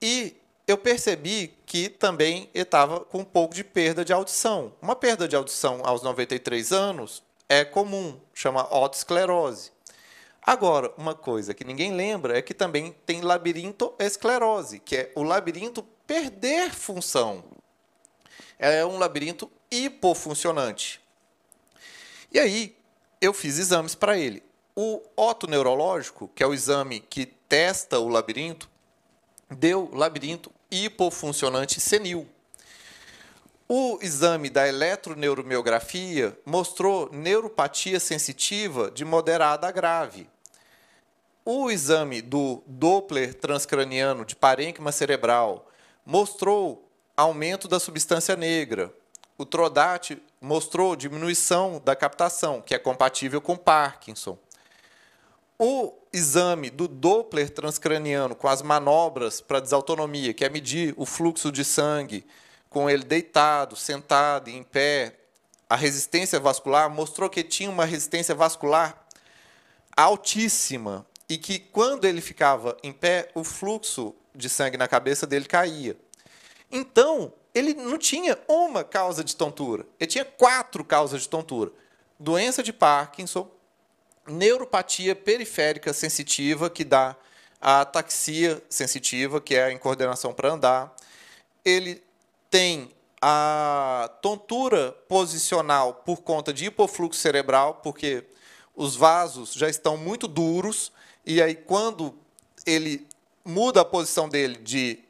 E eu percebi que também estava com um pouco de perda de audição. Uma perda de audição aos 93 anos é comum, chama otosclerose. Agora, uma coisa que ninguém lembra é que também tem labirinto esclerose, que é o labirinto perder função. É um labirinto hipofuncionante. E aí, eu fiz exames para ele. O otoneurológico, que é o exame que testa o labirinto, deu labirinto hipofuncionante senil. O exame da eletroneuromiografia mostrou neuropatia sensitiva de moderada a grave. O exame do Doppler transcraniano de parênquima cerebral mostrou aumento da substância negra. O Trodat mostrou diminuição da captação, que é compatível com Parkinson. O exame do Doppler transcraniano com as manobras para desautonomia, que é medir o fluxo de sangue com ele deitado, sentado, em pé, a resistência vascular mostrou que tinha uma resistência vascular altíssima e que quando ele ficava em pé, o fluxo de sangue na cabeça dele caía. Então, ele não tinha uma causa de tontura, ele tinha quatro causas de tontura: doença de Parkinson, neuropatia periférica sensitiva, que dá a ataxia sensitiva, que é a incoordenação para andar. Ele tem a tontura posicional por conta de hipofluxo cerebral, porque os vasos já estão muito duros, e aí quando ele muda a posição dele de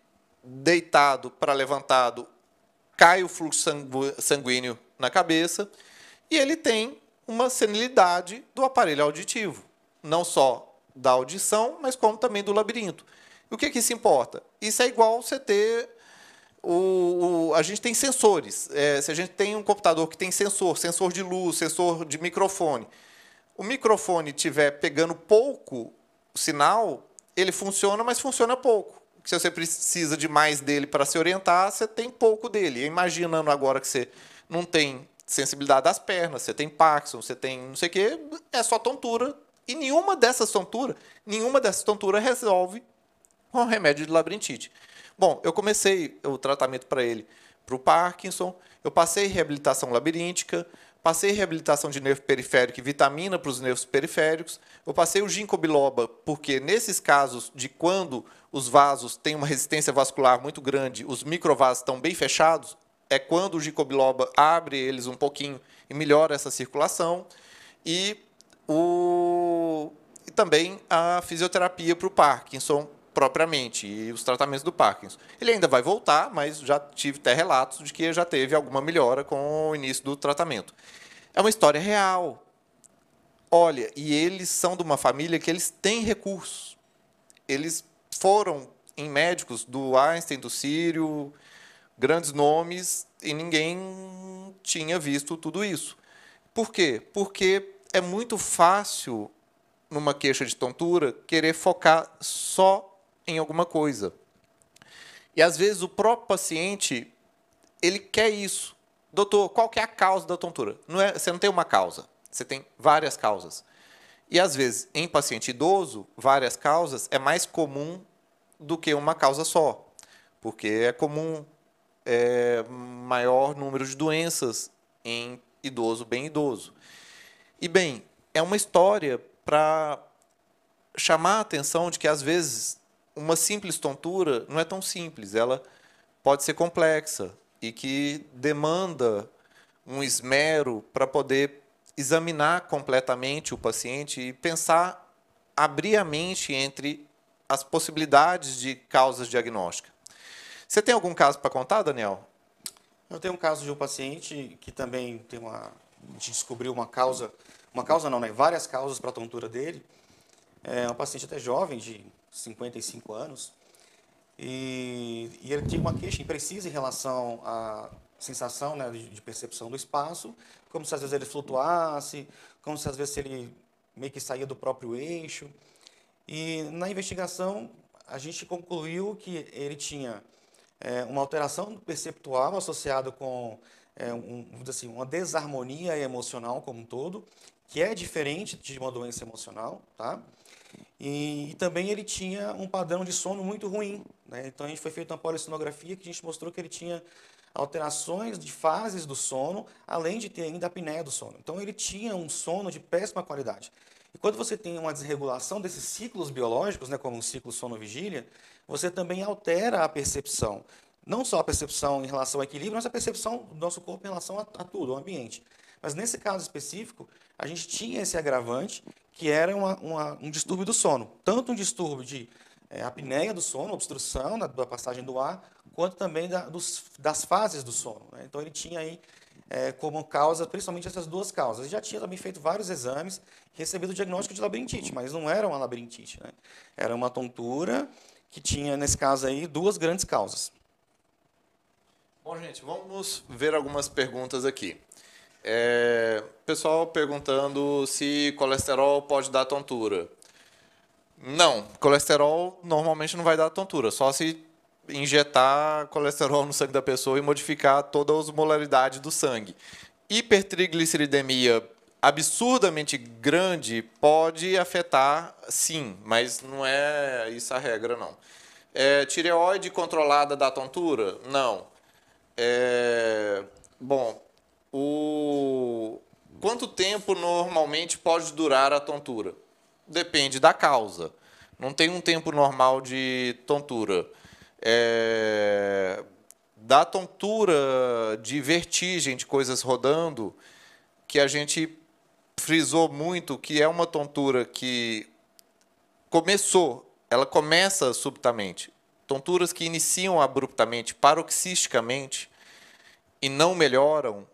deitado para levantado, cai o fluxo sanguíneo na cabeça, e ele tem uma senilidade do aparelho auditivo, não só da audição, mas como também do labirinto. E o que, que isso importa? Isso é igual você ter o, o, a gente tem sensores. É, se a gente tem um computador que tem sensor, sensor de luz, sensor de microfone, o microfone estiver pegando pouco sinal, ele funciona, mas funciona pouco. Se você precisa de mais dele para se orientar, você tem pouco dele. Imaginando agora que você não tem sensibilidade das pernas, você tem Parkinson, você tem não sei o quê, é só tontura. E nenhuma dessas tonturas, nenhuma dessas tonturas resolve com remédio de labirintite. Bom, eu comecei o tratamento para ele para o Parkinson, eu passei reabilitação labiríntica, passei reabilitação de nervo periférico e vitamina para os nervos periféricos, eu passei o ginkgo biloba, porque nesses casos de quando os vasos têm uma resistência vascular muito grande, os microvasos estão bem fechados, é quando o ginkgo abre eles um pouquinho e melhora essa circulação, e, o, e também a fisioterapia para o Parkinson, propriamente e os tratamentos do Parkinson. Ele ainda vai voltar, mas já tive até relatos de que já teve alguma melhora com o início do tratamento. É uma história real. Olha, e eles são de uma família que eles têm recursos. Eles foram em médicos do Einstein, do Sírio, grandes nomes, e ninguém tinha visto tudo isso. Por quê? Porque é muito fácil, numa queixa de tontura, querer focar só em alguma coisa. E às vezes o próprio paciente ele quer isso. Doutor, qual que é a causa da tontura? Não é, você não tem uma causa, você tem várias causas. E às vezes, em paciente idoso, várias causas é mais comum do que uma causa só, porque é comum é, maior número de doenças em idoso bem idoso. E bem, é uma história para chamar a atenção de que às vezes uma simples tontura não é tão simples, ela pode ser complexa e que demanda um esmero para poder examinar completamente o paciente e pensar, abrir a mente entre as possibilidades de causas diagnósticas. Você tem algum caso para contar, Daniel? Eu tenho um caso de um paciente que também tem uma, a gente descobriu uma causa, uma causa não, né? Várias causas para a tontura dele. É um paciente até jovem, de 55 anos, e, e ele tinha uma queixa imprecisa em relação à sensação né, de, de, percepção do espaço, como se às vezes ele flutuasse, como se às vezes ele meio que saía do próprio eixo. E na investigação a gente concluiu que ele tinha é, uma alteração perceptual associada com é, um, assim, uma desarmonia emocional como um todo, que é diferente de uma doença emocional, tá? E, e, também ele tinha um padrão de sono muito ruim. Né? Então a gente foi feita uma polissonografia que a gente mostrou que ele tinha alterações de fases do sono, além de ter ainda a apneia do sono. Então ele tinha um sono de péssima qualidade. E quando você tem uma desregulação desses ciclos biológicos, né, como o ciclo sono-vigília, você também altera a percepção. Não só a percepção em relação ao equilíbrio, mas a percepção do nosso corpo em relação a, a tudo, ao ambiente. Mas nesse caso específico, a gente tinha esse agravante, que era uma, uma, um distúrbio do sono. Tanto um distúrbio de é, apneia do sono, obstrução da, da, passagem do ar, quanto também da, dos, das fases do sono. Né? Então ele tinha aí é, como causa, principalmente essas duas causas. Ele já tinha também feito vários exames, recebido o diagnóstico de labirintite, mas não era uma labirintite. Né? Era uma tontura que tinha, nesse caso aí, duas grandes causas. Bom, gente, vamos ver algumas perguntas aqui. É, pessoal perguntando se colesterol pode dar tontura. Não, colesterol normalmente não vai dar tontura, só se injetar colesterol no sangue da pessoa e modificar toda a osmolaridade do sangue. Hipertrigliceridemia absurdamente grande pode afetar, sim, mas não é isso a regra, não. É, tireoide controlada da tontura? Não. É, bom, o quanto tempo normalmente pode durar a tontura? Depende da causa. Não tem um tempo normal de tontura. É, da tontura de vertigem de coisas rodando, que a gente frisou muito que é uma tontura que começou, ela começa subitamente. Tonturas que iniciam abruptamente, paroxisticamente, e não melhoram,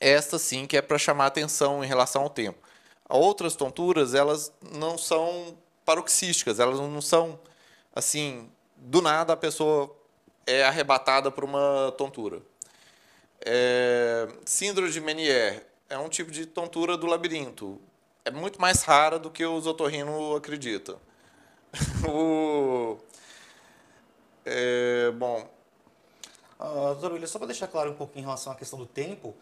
esta sim que é para chamar atenção em relação ao tempo. Outras tonturas, elas não são paroxísticas, elas não são assim, do nada a pessoa é arrebatada por uma tontura. É, síndrome de Menier é um tipo de tontura do labirinto. É muito mais rara do que os otorrinos acreditam. o, é, bom. Uh, doutor William, só para deixar claro um pouquinho em relação à questão do tempo,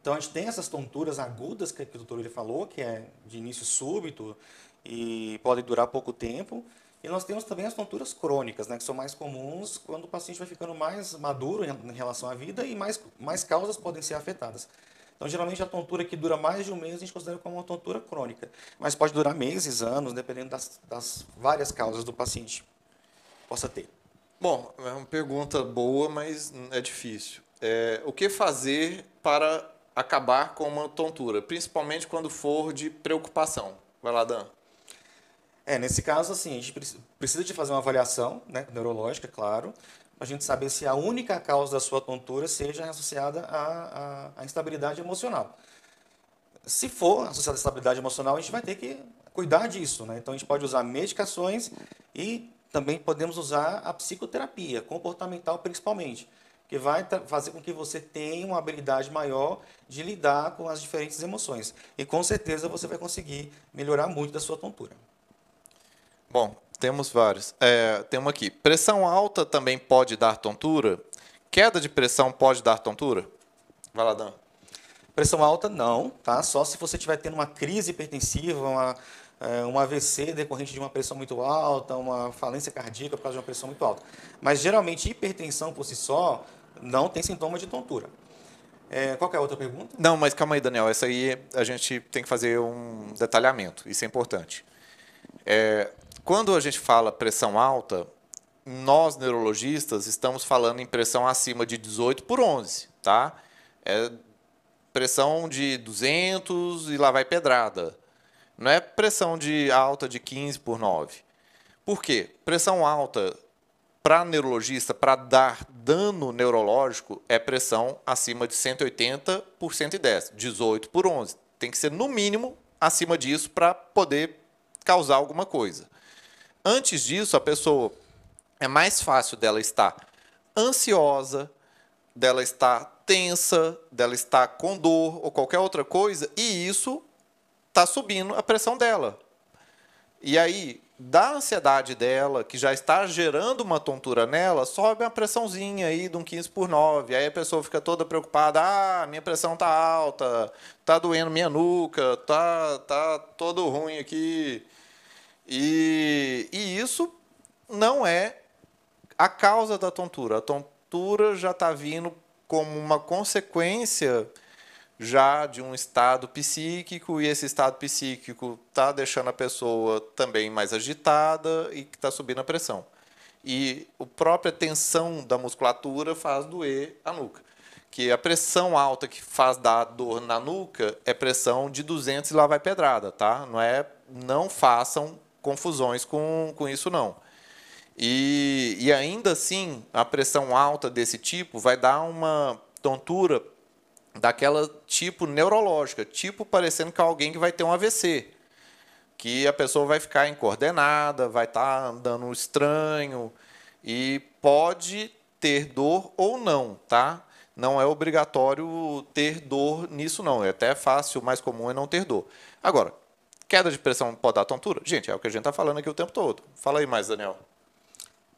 então a gente tem essas tonturas agudas que, que o doutor William falou, que é de início súbito e pode durar pouco tempo. E nós temos também as tonturas crônicas, né, que são mais comuns quando o paciente vai ficando mais maduro em relação à vida e mais, mais causas podem ser afetadas. Então, geralmente, a tontura que dura mais de um mês a gente considera como uma tontura crônica, mas pode durar meses, anos, dependendo das, das várias causas do paciente possa ter. Bom, é uma pergunta boa, mas é difícil. É, o que fazer para acabar com uma tontura, principalmente quando for de preocupação? Vai lá, Dan. É, nesse caso, assim, a gente precisa de fazer uma avaliação né, neurológica, claro, a gente saber se a única causa da sua tontura seja associada à, à, à instabilidade emocional. Se for associada à instabilidade emocional, a gente vai ter que cuidar disso. Né? Então, a gente pode usar medicações e também podemos usar a psicoterapia, comportamental principalmente, que vai fazer com que você tenha uma habilidade maior de lidar com as diferentes emoções. E com certeza você vai conseguir melhorar muito da sua tontura. Bom, temos vários. É, tem uma aqui. Pressão alta também pode dar tontura? Queda de pressão pode dar tontura? Vai lá, Dan. Pressão alta, não, tá? Só se você estiver tendo uma crise hipertensiva, uma, é, um AVC decorrente de uma pressão muito alta, uma falência cardíaca por causa de uma pressão muito alta. Mas geralmente hipertensão por si só não tem sintoma de tontura. É, qual é a outra pergunta? Não, mas calma aí, Daniel. Essa aí a gente tem que fazer um detalhamento. Isso é importante. É, quando a gente fala pressão alta, nós neurologistas estamos falando em pressão acima de 18 por 11, tá? É pressão de 200 e lá vai pedrada. Não é pressão de alta de 15 por 9. Por quê? Pressão alta para neurologista, para dar dano neurológico, é pressão acima de 180 por 110, 18 por 11. Tem que ser, no mínimo, acima disso para poder causar alguma coisa. Antes disso, a pessoa é mais fácil dela estar ansiosa, dela estar tensa, dela estar com dor ou qualquer outra coisa, e isso está subindo a pressão dela. E aí, da ansiedade dela, que já está gerando uma tontura nela, sobe uma pressãozinha aí de um 15 por 9. Aí a pessoa fica toda preocupada: ah, minha pressão tá alta, tá doendo minha nuca, tá, tá todo ruim aqui. E, e isso não é a causa da tontura. A tontura já está vindo como uma consequência já de um estado psíquico, e esse estado psíquico está deixando a pessoa também mais agitada e que está subindo a pressão. E a própria tensão da musculatura faz doer a nuca. Que a pressão alta que faz dar dor na nuca é pressão de 200 e lá vai pedrada, tá? Não é, não façam confusões com, com isso não. E, e ainda assim, a pressão alta desse tipo vai dar uma tontura daquela tipo neurológica, tipo parecendo é alguém que vai ter um AVC, que a pessoa vai ficar incoordenada, vai estar tá andando estranho e pode ter dor ou não, tá? Não é obrigatório ter dor nisso não, é até fácil, o mais comum é não ter dor. Agora, queda de pressão pode dar tontura? Gente, é o que a gente está falando aqui o tempo todo. Fala aí mais, Daniel.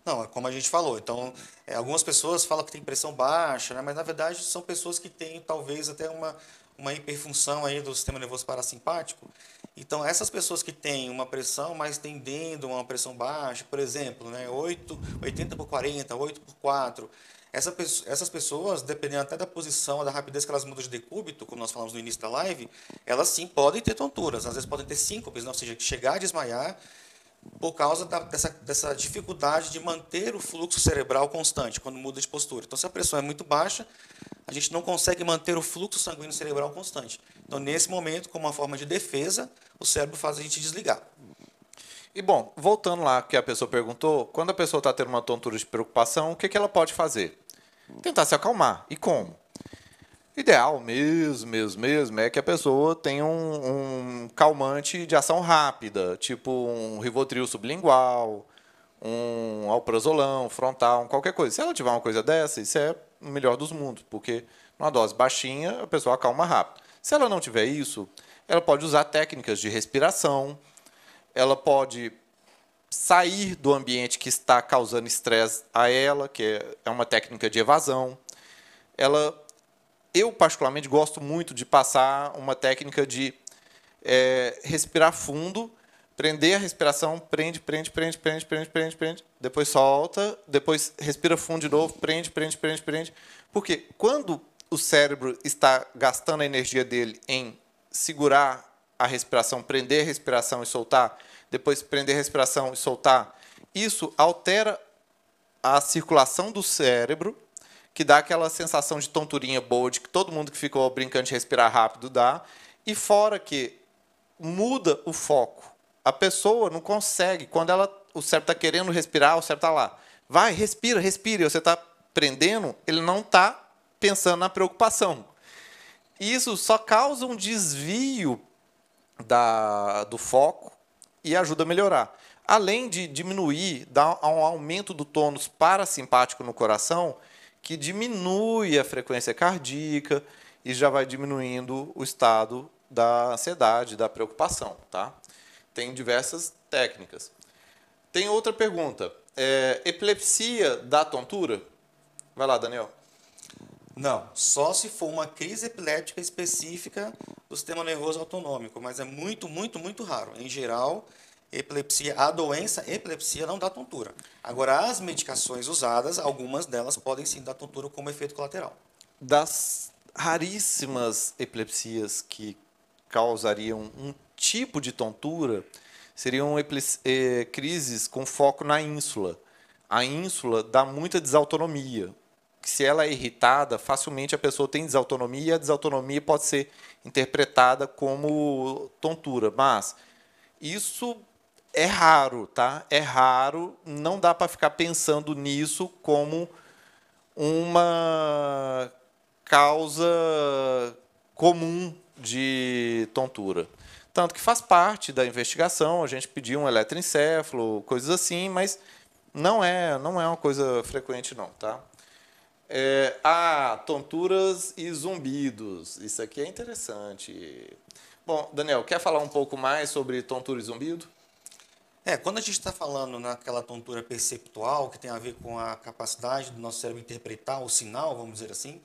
Não, é como a gente falou. Então, é, algumas pessoas falam que tem pressão baixa, né? mas na verdade são pessoas que têm talvez até uma, uma hiperfunção aí do sistema nervoso parasimpático. Então, essas pessoas que têm uma pressão mais tendendo a uma pressão baixa, por exemplo, né? 8, 80 por 40, 8 por 4, essa, essas pessoas, dependendo até da posição, da rapidez que elas mudam de decúbito, como nós falamos no início da live, elas sim podem ter tonturas, às vezes podem ter síncopes, ou seja, chegar a desmaiar por causa da, dessa, dessa dificuldade de manter o fluxo cerebral constante quando muda de postura. Então, se a pressão é muito baixa, a gente não consegue manter o fluxo sanguíneo cerebral constante. Então, nesse momento, como uma forma de defesa, o cérebro faz a gente desligar. E bom, voltando lá que a pessoa perguntou, quando a pessoa está tendo uma tontura de preocupação, o que, que ela pode fazer? Tentar se acalmar. E como? Ideal mesmo, mesmo, mesmo, é que a pessoa tenha um, um calmante de ação rápida, tipo um Rivotril sublingual, um alprazolam frontal, qualquer coisa. Se ela tiver uma coisa dessa, isso é o melhor dos mundos, porque numa dose baixinha a pessoa acalma rápido. Se ela não tiver isso, ela pode usar técnicas de respiração, ela pode sair do ambiente que está causando estresse a ela, que é uma técnica de evasão. Ela eu, particularmente, gosto muito de passar uma técnica de é, respirar fundo, prender a respiração, prende, prende, prende, prende, prende, prende, prende, depois solta, depois respira fundo de novo, prende, prende, prende, prende. Porque quando o cérebro está gastando a energia dele em segurar a respiração, prender a respiração e soltar, depois prender a respiração e soltar, isso altera a circulação do cérebro que dá aquela sensação de tonturinha boa, de que todo mundo que ficou brincando de respirar rápido dá. E fora que muda o foco. A pessoa não consegue, quando ela, o cérebro está querendo respirar, o cérebro está lá. Vai, respira, respira. Você está prendendo, ele não está pensando na preocupação. Isso só causa um desvio da, do foco e ajuda a melhorar. Além de diminuir, dar um aumento do tônus parasimpático no coração, que diminui a frequência cardíaca e já vai diminuindo o estado da ansiedade, da preocupação. Tá? Tem diversas técnicas. Tem outra pergunta. É, epilepsia dá tontura? Vai lá, Daniel. Não, só se for uma crise epiléptica específica do sistema nervoso autonômico, mas é muito, muito, muito raro. Em geral, epilepsia, a doença epilepsia não dá tontura. Agora, as medicações usadas, algumas delas podem sim dar tontura como efeito colateral. Das raríssimas epilepsias que causariam um tipo de tontura seriam eh, crises com foco na ínsula. A ínsula dá muita desautonomia. Se ela é irritada, facilmente a pessoa tem desautonomia e a desautonomia pode ser interpretada como tontura. Mas isso é raro, tá? É raro, não dá para ficar pensando nisso como uma causa comum de tontura. Tanto que faz parte da investigação, a gente pediu um eletroencefalo, coisas assim, mas não é, não é uma coisa frequente não, tá? É, ah, tonturas e zumbidos. Isso aqui é interessante. Bom, Daniel, quer falar um pouco mais sobre tontura e zumbido? É, quando a gente está falando naquela tontura perceptual, que tem a ver com a capacidade do nosso cérebro interpretar o sinal, vamos dizer assim,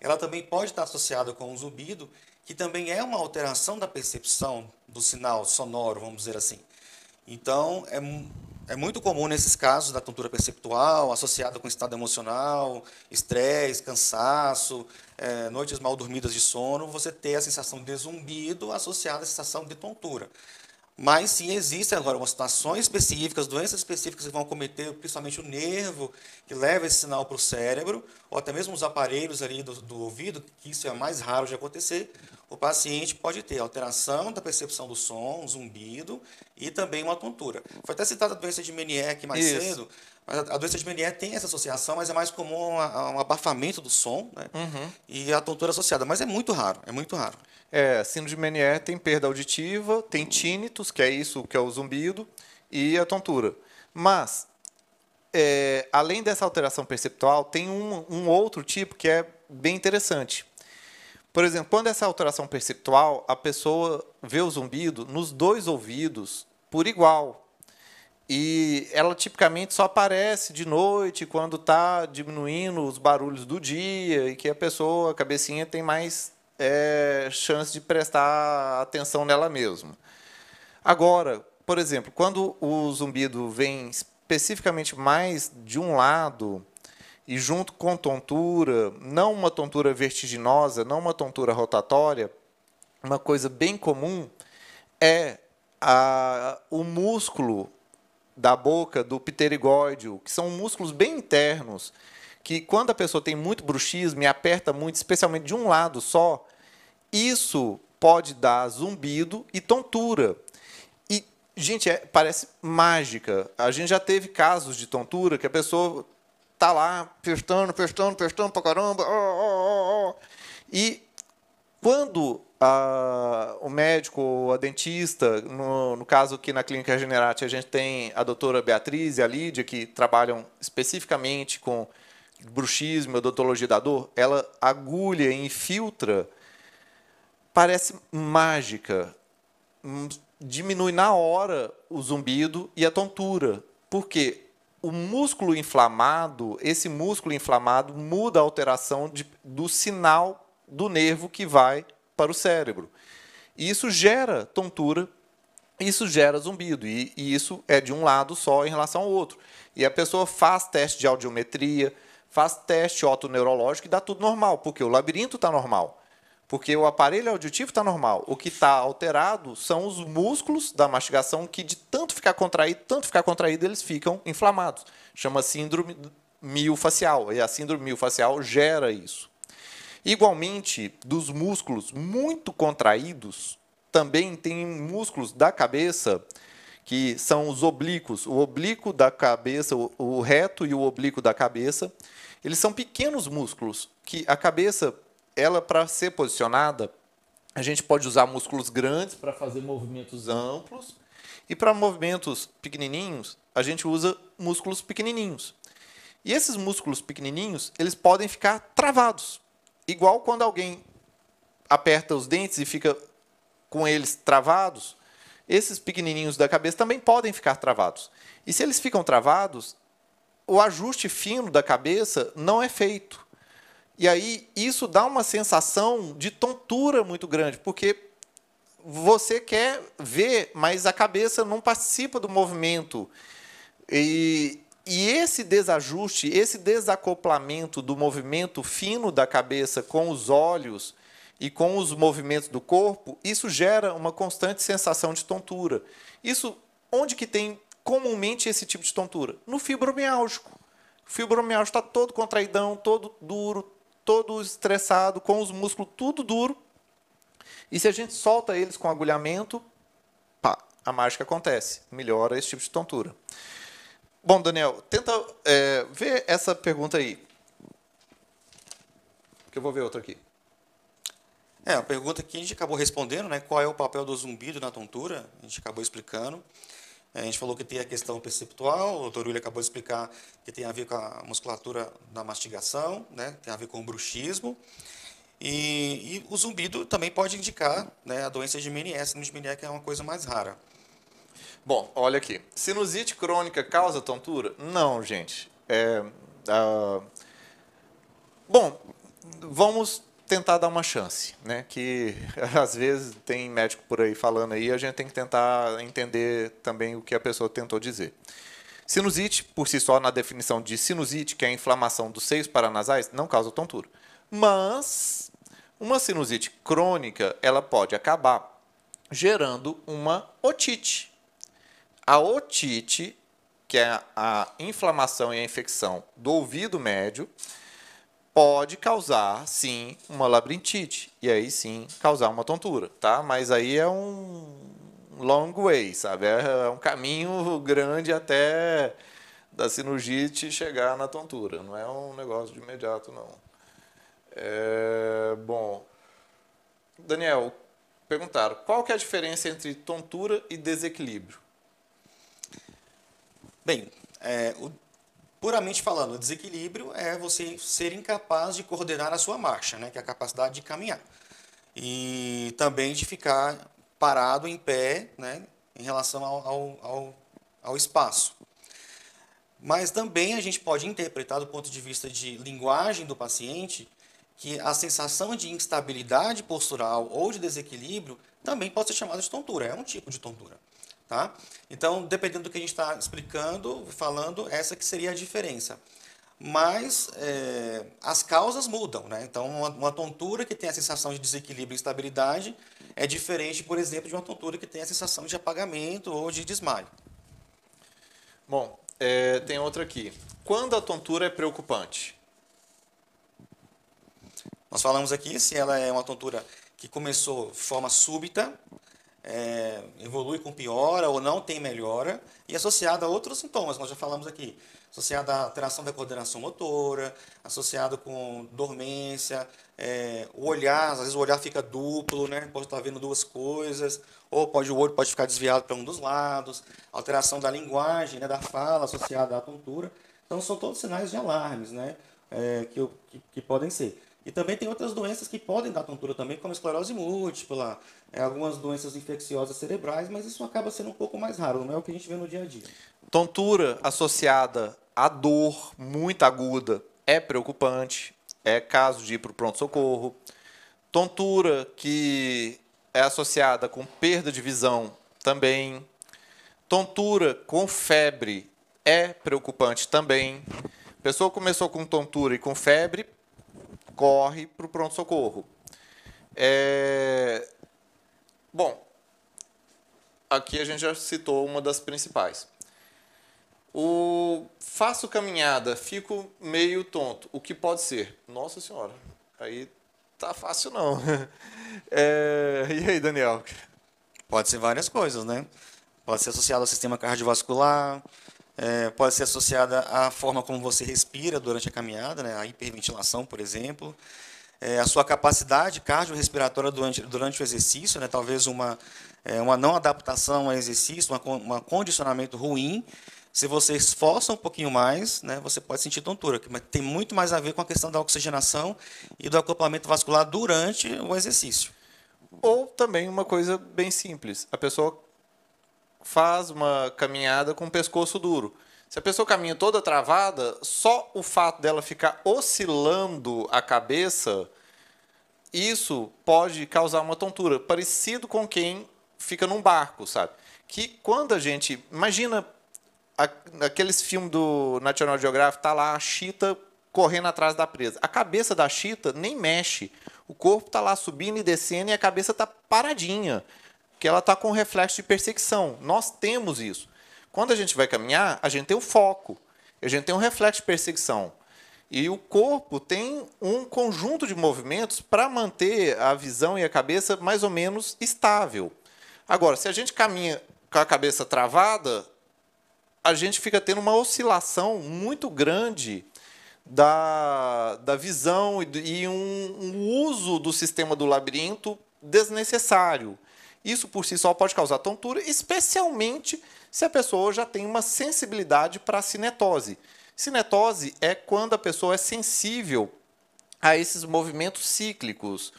ela também pode estar associada com o zumbido, que também é uma alteração da percepção do sinal sonoro, vamos dizer assim. Então, é, é muito comum nesses casos da tontura perceptual, associada com estado emocional, estresse, cansaço, é, noites mal dormidas de sono, você ter a sensação de zumbido associada à sensação de tontura. Mas sim, existem agora umas situações específicas, doenças específicas que vão cometer principalmente o nervo, que leva esse sinal para o cérebro, ou até mesmo os aparelhos ali do, do ouvido, que isso é mais raro de acontecer. O paciente pode ter alteração da percepção do som, um zumbido e também uma tontura. Foi até citada a doença de Menier aqui mais isso. cedo. A doença de Menier tem essa associação, mas é mais comum um abafamento do som né? Uhum. e a tontura associada. Mas é muito raro, é muito raro. É, síndrome de Menier tem perda auditiva, tem tínitos, que é isso, que é o zumbido, e a tontura. Mas, é, além dessa alteração perceptual, tem um, um outro tipo que é bem interessante. Por exemplo, quando essa alteração perceptual, a pessoa vê o zumbido nos dois ouvidos por igual. E ela tipicamente só aparece de noite, quando está diminuindo os barulhos do dia, e que a pessoa, a cabecinha, tem mais é, chance de prestar atenção nela mesma. Agora, por exemplo, quando o zumbido vem especificamente mais de um lado e junto com tontura, não uma tontura vertiginosa, não uma tontura rotatória, uma coisa bem comum é a, o músculo da boca, do pterigóide, que são músculos bem internos, que quando a pessoa tem muito bruxismo e aperta muito, especialmente de um lado só, isso pode dar zumbido e tontura. E, gente, é, parece mágica. A gente já teve casos de tontura que a pessoa tá lá apertando, apertando, apertando pra caramba. Oh, oh, oh, e quando a, o médico, a dentista, no, no, caso aqui na Clínica Regenerate, a gente tem a doutora Beatriz e a Lídia, que trabalham especificamente com bruxismo, odontologia da dor, ela agulha e infiltra, parece mágica. Hum, diminui na hora o zumbido e a tontura. Por quê? O músculo inflamado, esse músculo inflamado muda a alteração de, do sinal do nervo que vai para o cérebro. E isso gera tontura, isso gera zumbido. E, e isso é de um lado só em relação ao outro. E a pessoa faz teste de audiometria, faz teste otoneurológico e dá tudo normal, porque o labirinto está normal. Porque o aparelho auditivo está normal. O que está alterado são os músculos da mastigação que, de tanto ficar contraído, tanto ficar contraído, eles ficam inflamados. Chama síndrome miofacial. E a síndrome miofacial gera isso. Igualmente, dos músculos muito contraídos, também tem músculos da cabeça que são os oblíquos, o oblíquo da cabeça, o reto e o oblíquo da cabeça, eles são pequenos músculos que a cabeça, ela para ser posicionada, a gente pode usar músculos grandes para fazer movimentos amplos e para movimentos pequenininhos, a gente usa músculos pequenininhos. E esses músculos pequenininhos, eles podem ficar travados. Igual quando alguém aperta os dentes e fica com eles travados, esses pequenininhos da cabeça também podem ficar travados. E se eles ficam travados, o ajuste fino da cabeça não é feito. E aí isso dá uma sensação de tontura muito grande, porque você quer ver, mas a cabeça não participa do movimento. E E esse desajuste, esse desacoplamento do movimento fino da cabeça com os olhos e com os movimentos do corpo, isso gera uma constante sensação de tontura. Isso onde que tem comumente esse tipo de tontura? No fibromiálgico. O fibromialgia está todo contraidão, todo duro, todo estressado, com os músculos tudo duro. E se a gente solta eles com agulhamento, pá, a mágica acontece, melhora esse tipo de tontura. Bom, Daniel, tenta é, ver essa pergunta aí. Que eu vou ver outra aqui. É, a pergunta que a gente acabou respondendo, né? Qual é o papel do zumbido na tontura? A gente acabou explicando. A gente falou que tem a questão perceptual, o doutor William acabou de explicar que tem a ver com a musculatura da mastigação, né? tem a ver com o bruxismo. E, e o zumbido também pode indicar né, a doença de Meniere, de Meniere que é uma coisa mais rara. Bom, olha aqui. Sinusite crônica causa tontura? Não, gente. É, uh... Bom, vamos tentar dar uma chance, né? Que às vezes tem médico por aí falando aí, a gente tem que tentar entender também o que a pessoa tentou dizer. Sinusite, por si só, na definição de sinusite, que é a inflamação dos seios paranasais, não causa tontura. Mas uma sinusite crônica, ela pode acabar gerando uma otite. A otite, que é a inflamação e a infecção do ouvido médio, pode causar, sim, uma labirintite. E aí, sim, causar uma tontura, tá? Mas aí é um long way, sabe? É um caminho grande até da sinusite chegar na tontura. Não é um negócio de imediato, não. É, bom, Daniel, perguntaram, qual que é a diferença entre tontura e desequilíbrio? Bem, é, o, puramente falando, o desequilíbrio é você ser incapaz de coordenar a sua marcha, né, que é a capacidade de caminhar. E também de ficar parado em pé né, em relação ao, ao, ao, ao espaço. Mas também a gente pode interpretar do ponto de vista de linguagem do paciente que a sensação de instabilidade postural ou de desequilíbrio também pode ser chamada de tontura, é um tipo de tontura. Tá? Então, dependendo do que a gente está explicando, falando, essa que seria a diferença. Mas é, as causas mudam. Né? Então, uma, uma, tontura que tem a sensação de desequilíbrio e instabilidade é diferente, por exemplo, de uma tontura que tem a sensação de apagamento ou de desmaio. Bom, é, tem outra aqui. Quando a tontura é preocupante? Nós falamos aqui se ela é uma tontura que começou de forma súbita, é, evolui com piora ou não tem melhora, e associada a outros sintomas, nós já falamos aqui, associada à alteração da coordenação motora, associado com dormência, é, o olhar, às vezes o olhar fica duplo, né? pode estar vendo duas coisas, ou pode o olho pode ficar desviado para um dos lados, alteração da linguagem, né, da fala associada à tontura. Então são todos sinais de alarmes né, é, que, que, que podem ser. E também tem outras doenças que podem dar tontura também, como esclerose múltipla, é, algumas doenças infecciosas cerebrais, mas isso acaba sendo um pouco mais raro, não é o que a gente vê no dia a dia. Tontura associada a dor muito aguda é preocupante, é caso de ir para o pronto-socorro. Tontura que é associada com perda de visão também. Tontura com febre é preocupante também. Pessoa começou com tontura e com febre, corre para o pronto-socorro. É... Bom, aqui a gente já citou uma das principais. O faço caminhada, fico meio tonto. O que pode ser? Nossa senhora, aí tá fácil não. É... E aí, Daniel? Pode ser várias coisas, né? Pode ser associado ao sistema cardiovascular, é, pode ser associada à forma como você respira durante a caminhada, né, a hiperventilação, por exemplo. É, a sua capacidade cardiorrespiratória durante, durante o exercício, né, talvez uma, é, uma não adaptação ao exercício, um condicionamento ruim. Se você esforça um pouquinho mais, né, você pode sentir tontura, mas tem muito mais a ver com a questão da oxigenação e do acoplamento vascular durante o exercício. Ou também uma coisa bem simples, a pessoa faz uma caminhada com o pescoço duro. Se a pessoa caminha toda travada, só o fato dela ficar oscilando a cabeça, isso pode causar uma tontura, parecido com quem fica num barco, sabe? Que quando a gente. Imagina aqueles filmes do National Geographic, tá lá a chita correndo atrás da presa. A cabeça da chita nem mexe. O corpo está lá subindo e descendo e a cabeça está paradinha, que ela está com reflexo de perseguição. Nós temos isso. Quando a gente vai caminhar, a gente tem o foco, a gente tem um reflexo de perseguição. E o corpo tem um conjunto de movimentos para manter a visão e a cabeça mais ou menos estável. Agora, se a gente caminha com a cabeça travada, a gente fica tendo uma oscilação muito grande da, da visão e, e um, um uso do sistema do labirinto desnecessário. Isso por si só pode causar tontura, especialmente se a pessoa já tem uma sensibilidade para a cinetose. Cinetose é quando a pessoa é sensível a esses movimentos cíclicos,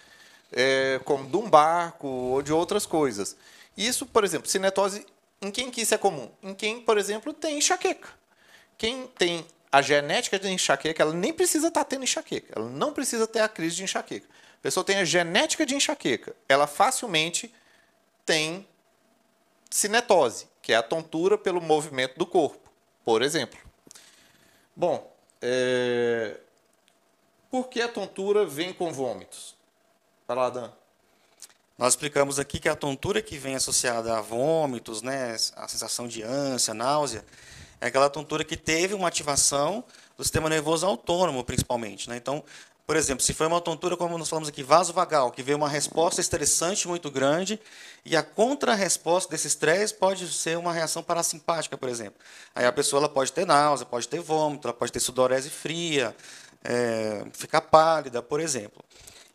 é, como de um barco ou de outras coisas. Isso, por exemplo, cinetose, em quem que isso é comum? Em quem, por exemplo, tem enxaqueca. Quem tem a genética de enxaqueca, ela nem precisa estar tá tendo enxaqueca. Ela não precisa ter a crise de enxaqueca. A pessoa tem a genética de enxaqueca. Ela facilmente tem cinetose, que é a tontura pelo movimento do corpo, por exemplo. Bom, é... por que a tontura vem com vômitos? Vai lá. Nós explicamos aqui que a tontura que vem associada a vômitos, né, a sensação de ânsia, náusea, é aquela tontura que teve uma ativação do sistema nervoso autônomo, principalmente. Né? Então, por exemplo, se foi uma tontura, como nós falamos aqui, vasovagal, que veio uma resposta estressante muito grande, e a contra-resposta desse estresse pode ser uma reação parasimpática, por exemplo. Aí a pessoa ela pode ter náusea, pode ter vômito, ela pode ter sudorese fria, é, ficar pálida, por exemplo.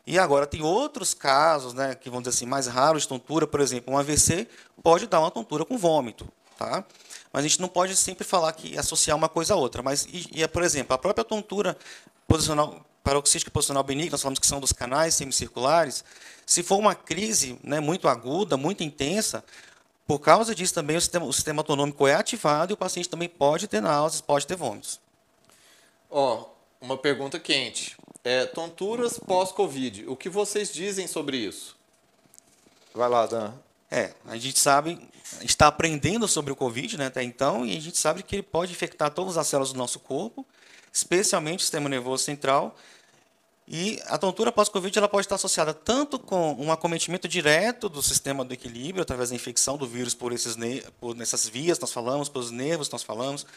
E agora tem outros casos, né, que vamos dizer assim, mais raros de tontura, por exemplo, um AVC pode dar uma tontura com vômito. Tá? Mas a gente não pode sempre falar que associar uma coisa a outra. Mas, e, e por exemplo, a própria tontura posicional, paroxística posicional benigna, nós falamos que são dos canais semicirculares, se for uma crise né, muito aguda, muito intensa, por causa disso também o sistema, o sistema autonômico é ativado e o paciente também pode ter náuseas, pode ter vômitos. Ó, oh, uma pergunta quente. É, tonturas pós-Covid, o que vocês dizem sobre isso? Vai lá, Dan. É, a gente sabe, a gente está aprendendo sobre o Covid né, até então, e a gente sabe que ele pode infectar todas as células do nosso corpo, especialmente o sistema nervoso central. E a tontura pós-Covid ela pode estar associada tanto com um acometimento direto do sistema do equilíbrio, através da infecção do vírus por, esses, por essas vias, nós falamos, pelos nervos, nós falamos,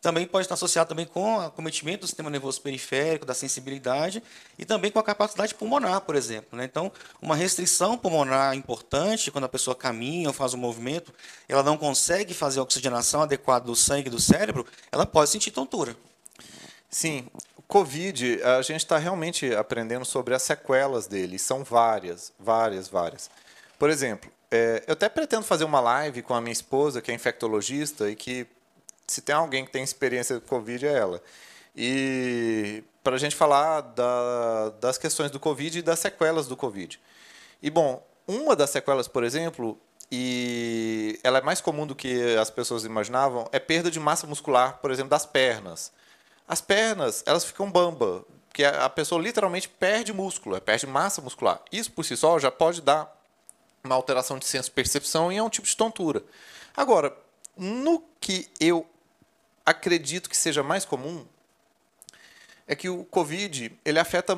também pode estar associado também com acometimento do sistema nervoso periférico, da sensibilidade e também com a capacidade pulmonar, por exemplo. Né? Então, uma restrição pulmonar importante, quando a pessoa caminha ou faz um movimento, ela não consegue fazer a oxigenação adequada do sangue do cérebro, ela pode sentir tontura. Sim, Covid, a gente está realmente aprendendo sobre as sequelas dele. São várias, várias, várias. Por exemplo, é, eu até pretendo fazer uma live com a minha esposa, que é infectologista, e que se tem alguém que tem experiência com Covid, é ela. E para a gente falar da, das questões do Covid e das sequelas do Covid. E, bom, uma das sequelas, por exemplo, e ela é mais comum do que as pessoas imaginavam, é perda de massa muscular, por exemplo, das pernas. As pernas, elas ficam bamba, porque a pessoa literalmente perde músculo, perde massa muscular. Isso por si só já pode dar uma alteração de senso-percepção e é um tipo de tontura. Agora, no que eu acredito que seja mais comum é que o Covid ele afeta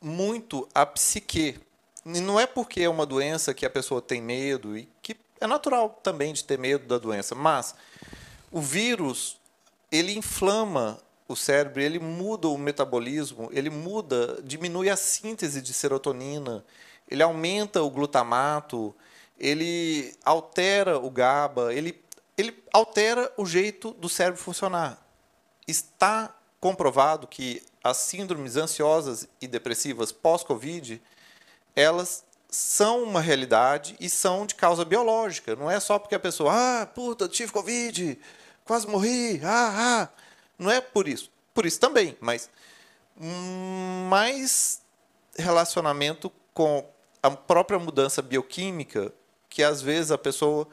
muito a psique. E não é porque é uma doença que a pessoa tem medo e que é natural também de ter medo da doença, mas o vírus ele inflama o cérebro, ele muda o metabolismo, ele muda, diminui a síntese de serotonina, ele aumenta o glutamato, ele altera o GABA, ele ele altera o jeito do cérebro funcionar. Está comprovado que as síndromes ansiosas e depressivas pós-Covid, elas são uma realidade e são de causa biológica. Não é só porque a pessoa, ah, puta, tive Covid, quase morri, ah, ah. Não é por isso. Por isso também, mas mais relacionamento com a própria mudança bioquímica que às vezes a pessoa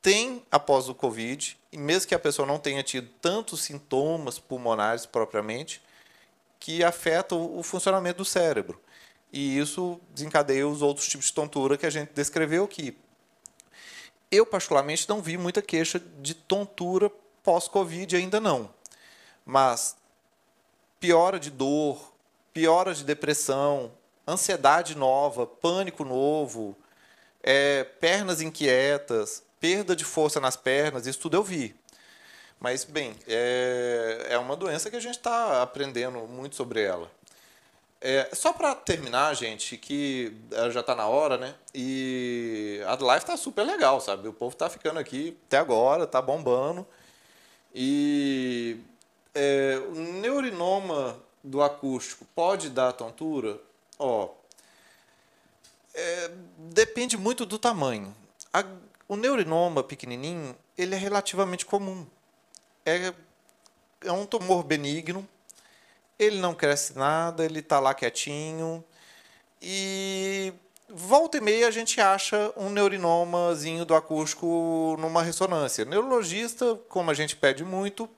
tem após o Covid, e mesmo que a pessoa não tenha tido tantos sintomas pulmonares propriamente, que afeta o funcionamento do cérebro. E isso desencadeia os outros tipos de tontura que a gente descreveu aqui. Eu, particularmente, não vi muita queixa de tontura pós-Covid ainda não. Mas piora de dor, piora de depressão, ansiedade nova, pânico novo, é, pernas inquietas, perda de força nas pernas, isso tudo eu vi. Mas, bem, é, é uma doença que a gente está aprendendo muito sobre ela. É, só para terminar, gente, que já está na hora, né? E a live está super legal, sabe? O povo está ficando aqui até agora, está bombando. E é, o neurinoma do acústico pode dar tontura? Ó, é, depende muito do tamanho. A, o neurinoma pequenininho, ele é relativamente comum. É, é um tumor benigno, ele não cresce nada, ele está lá quietinho. E volta e meia a gente acha um neurinomazinho do acústico numa ressonância. Neurologista, como a gente pede muito,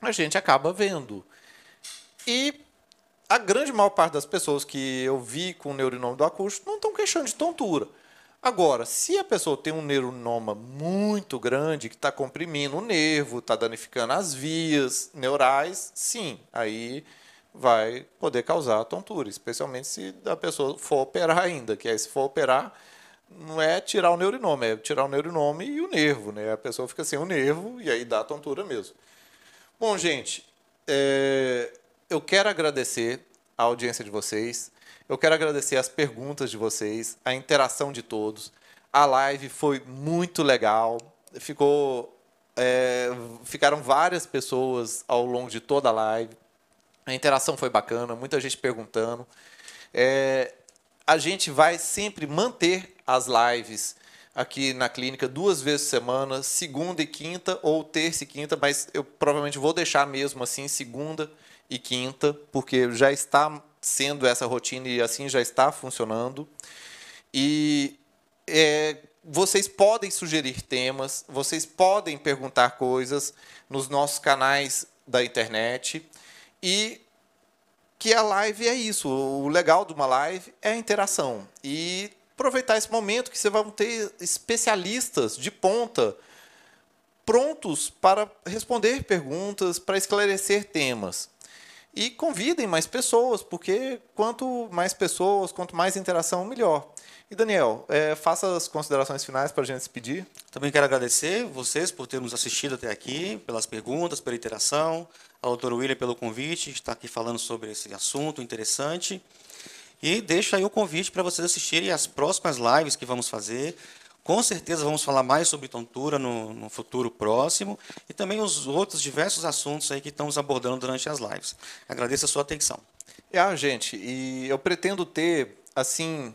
a gente acaba vendo. E a grande maior parte das pessoas que eu vi com neurinoma do acústico não estão queixando de tontura. Agora, se a pessoa tem um neuronoma muito grande que está comprimindo o nervo, está danificando as vias neurais, sim, aí vai poder causar tontura, especialmente se a pessoa for operar ainda, que aí se for operar não é tirar o neurinoma, é tirar o neurinoma e o nervo, né? A pessoa fica sem o nervo e aí dá tontura mesmo. Bom, gente, é, eu quero agradecer a audiência de vocês. Eu quero agradecer as perguntas de vocês, a interação de todos. A live foi muito legal. Ficou, é, ficaram várias pessoas ao longo de toda a live. A interação foi bacana, muita gente perguntando. É, a gente vai sempre manter as lives aqui na clínica duas vezes por semana, segunda e quinta, ou terça e quinta, mas eu provavelmente vou deixar mesmo assim, segunda e quinta, porque já está sendo essa rotina e assim já está funcionando. E é, vocês podem sugerir temas, vocês podem perguntar coisas nos nossos canais da internet. E que a live é isso. O legal de uma live é a interação. E aproveitar esse momento que você vai ter especialistas de ponta prontos para responder perguntas, para esclarecer temas. E convidem mais pessoas, porque quanto mais pessoas, quanto mais interação, melhor. E Daniel, é, faça as considerações finais para a gente se pedir. Também quero agradecer vocês por terem nos assistido até aqui, pelas perguntas, pela interação, ao doutor William pelo convite, estar aqui falando sobre esse assunto interessante. E deixo aí o convite para vocês assistirem as próximas lives que vamos fazer. Com certeza vamos falar mais sobre tontura no, no, futuro próximo e também os outros diversos assuntos aí que estamos abordando durante as lives. Agradeço a sua atenção. É, gente, e eu pretendo ter, assim,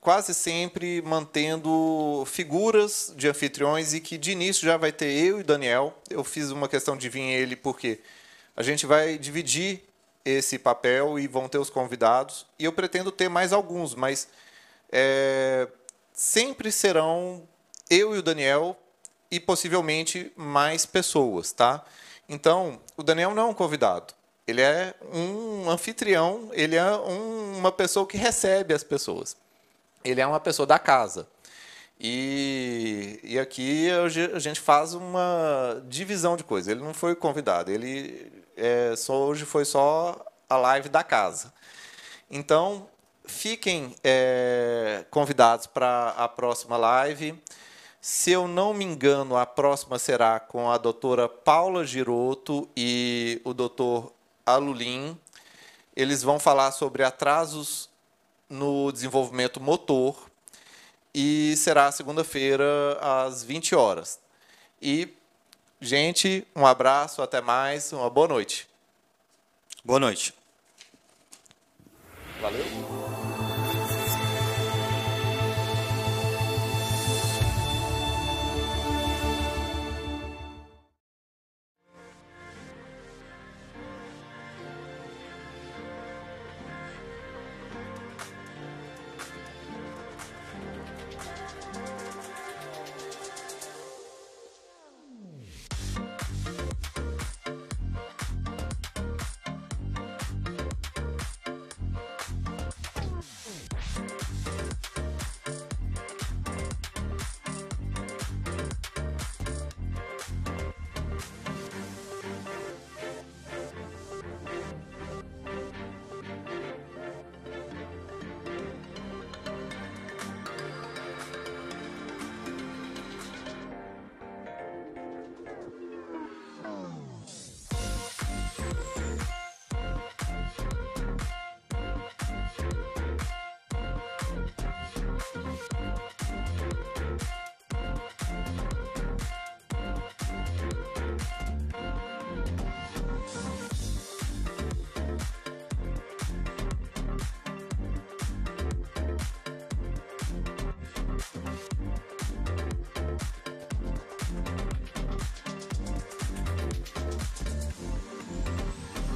quase sempre mantendo figuras de anfitriões e que de início já vai ter eu e Daniel. Eu fiz uma questão de vir ele porque a gente vai dividir esse papel e vão ter os convidados. E eu pretendo ter mais alguns, mas é, sempre serão eu e o Daniel e possivelmente mais pessoas, tá? Então, o Daniel não é um convidado. Ele é um anfitrião, ele é um, uma pessoa que recebe as pessoas. Ele é uma pessoa da casa. E, e aqui a gente faz uma divisão de coisas. Ele não foi convidado, ele é, só, hoje foi só a live da casa. Então, fiquem é, convidados para a próxima live. Se eu não me engano, a próxima será com a doutora Paula Giroto e o doutor Alulim. Eles vão falar sobre atrasos no desenvolvimento motor e será segunda-feira às 20 horas. E, gente, um abraço, até mais, uma boa noite. Boa noite. Valeu!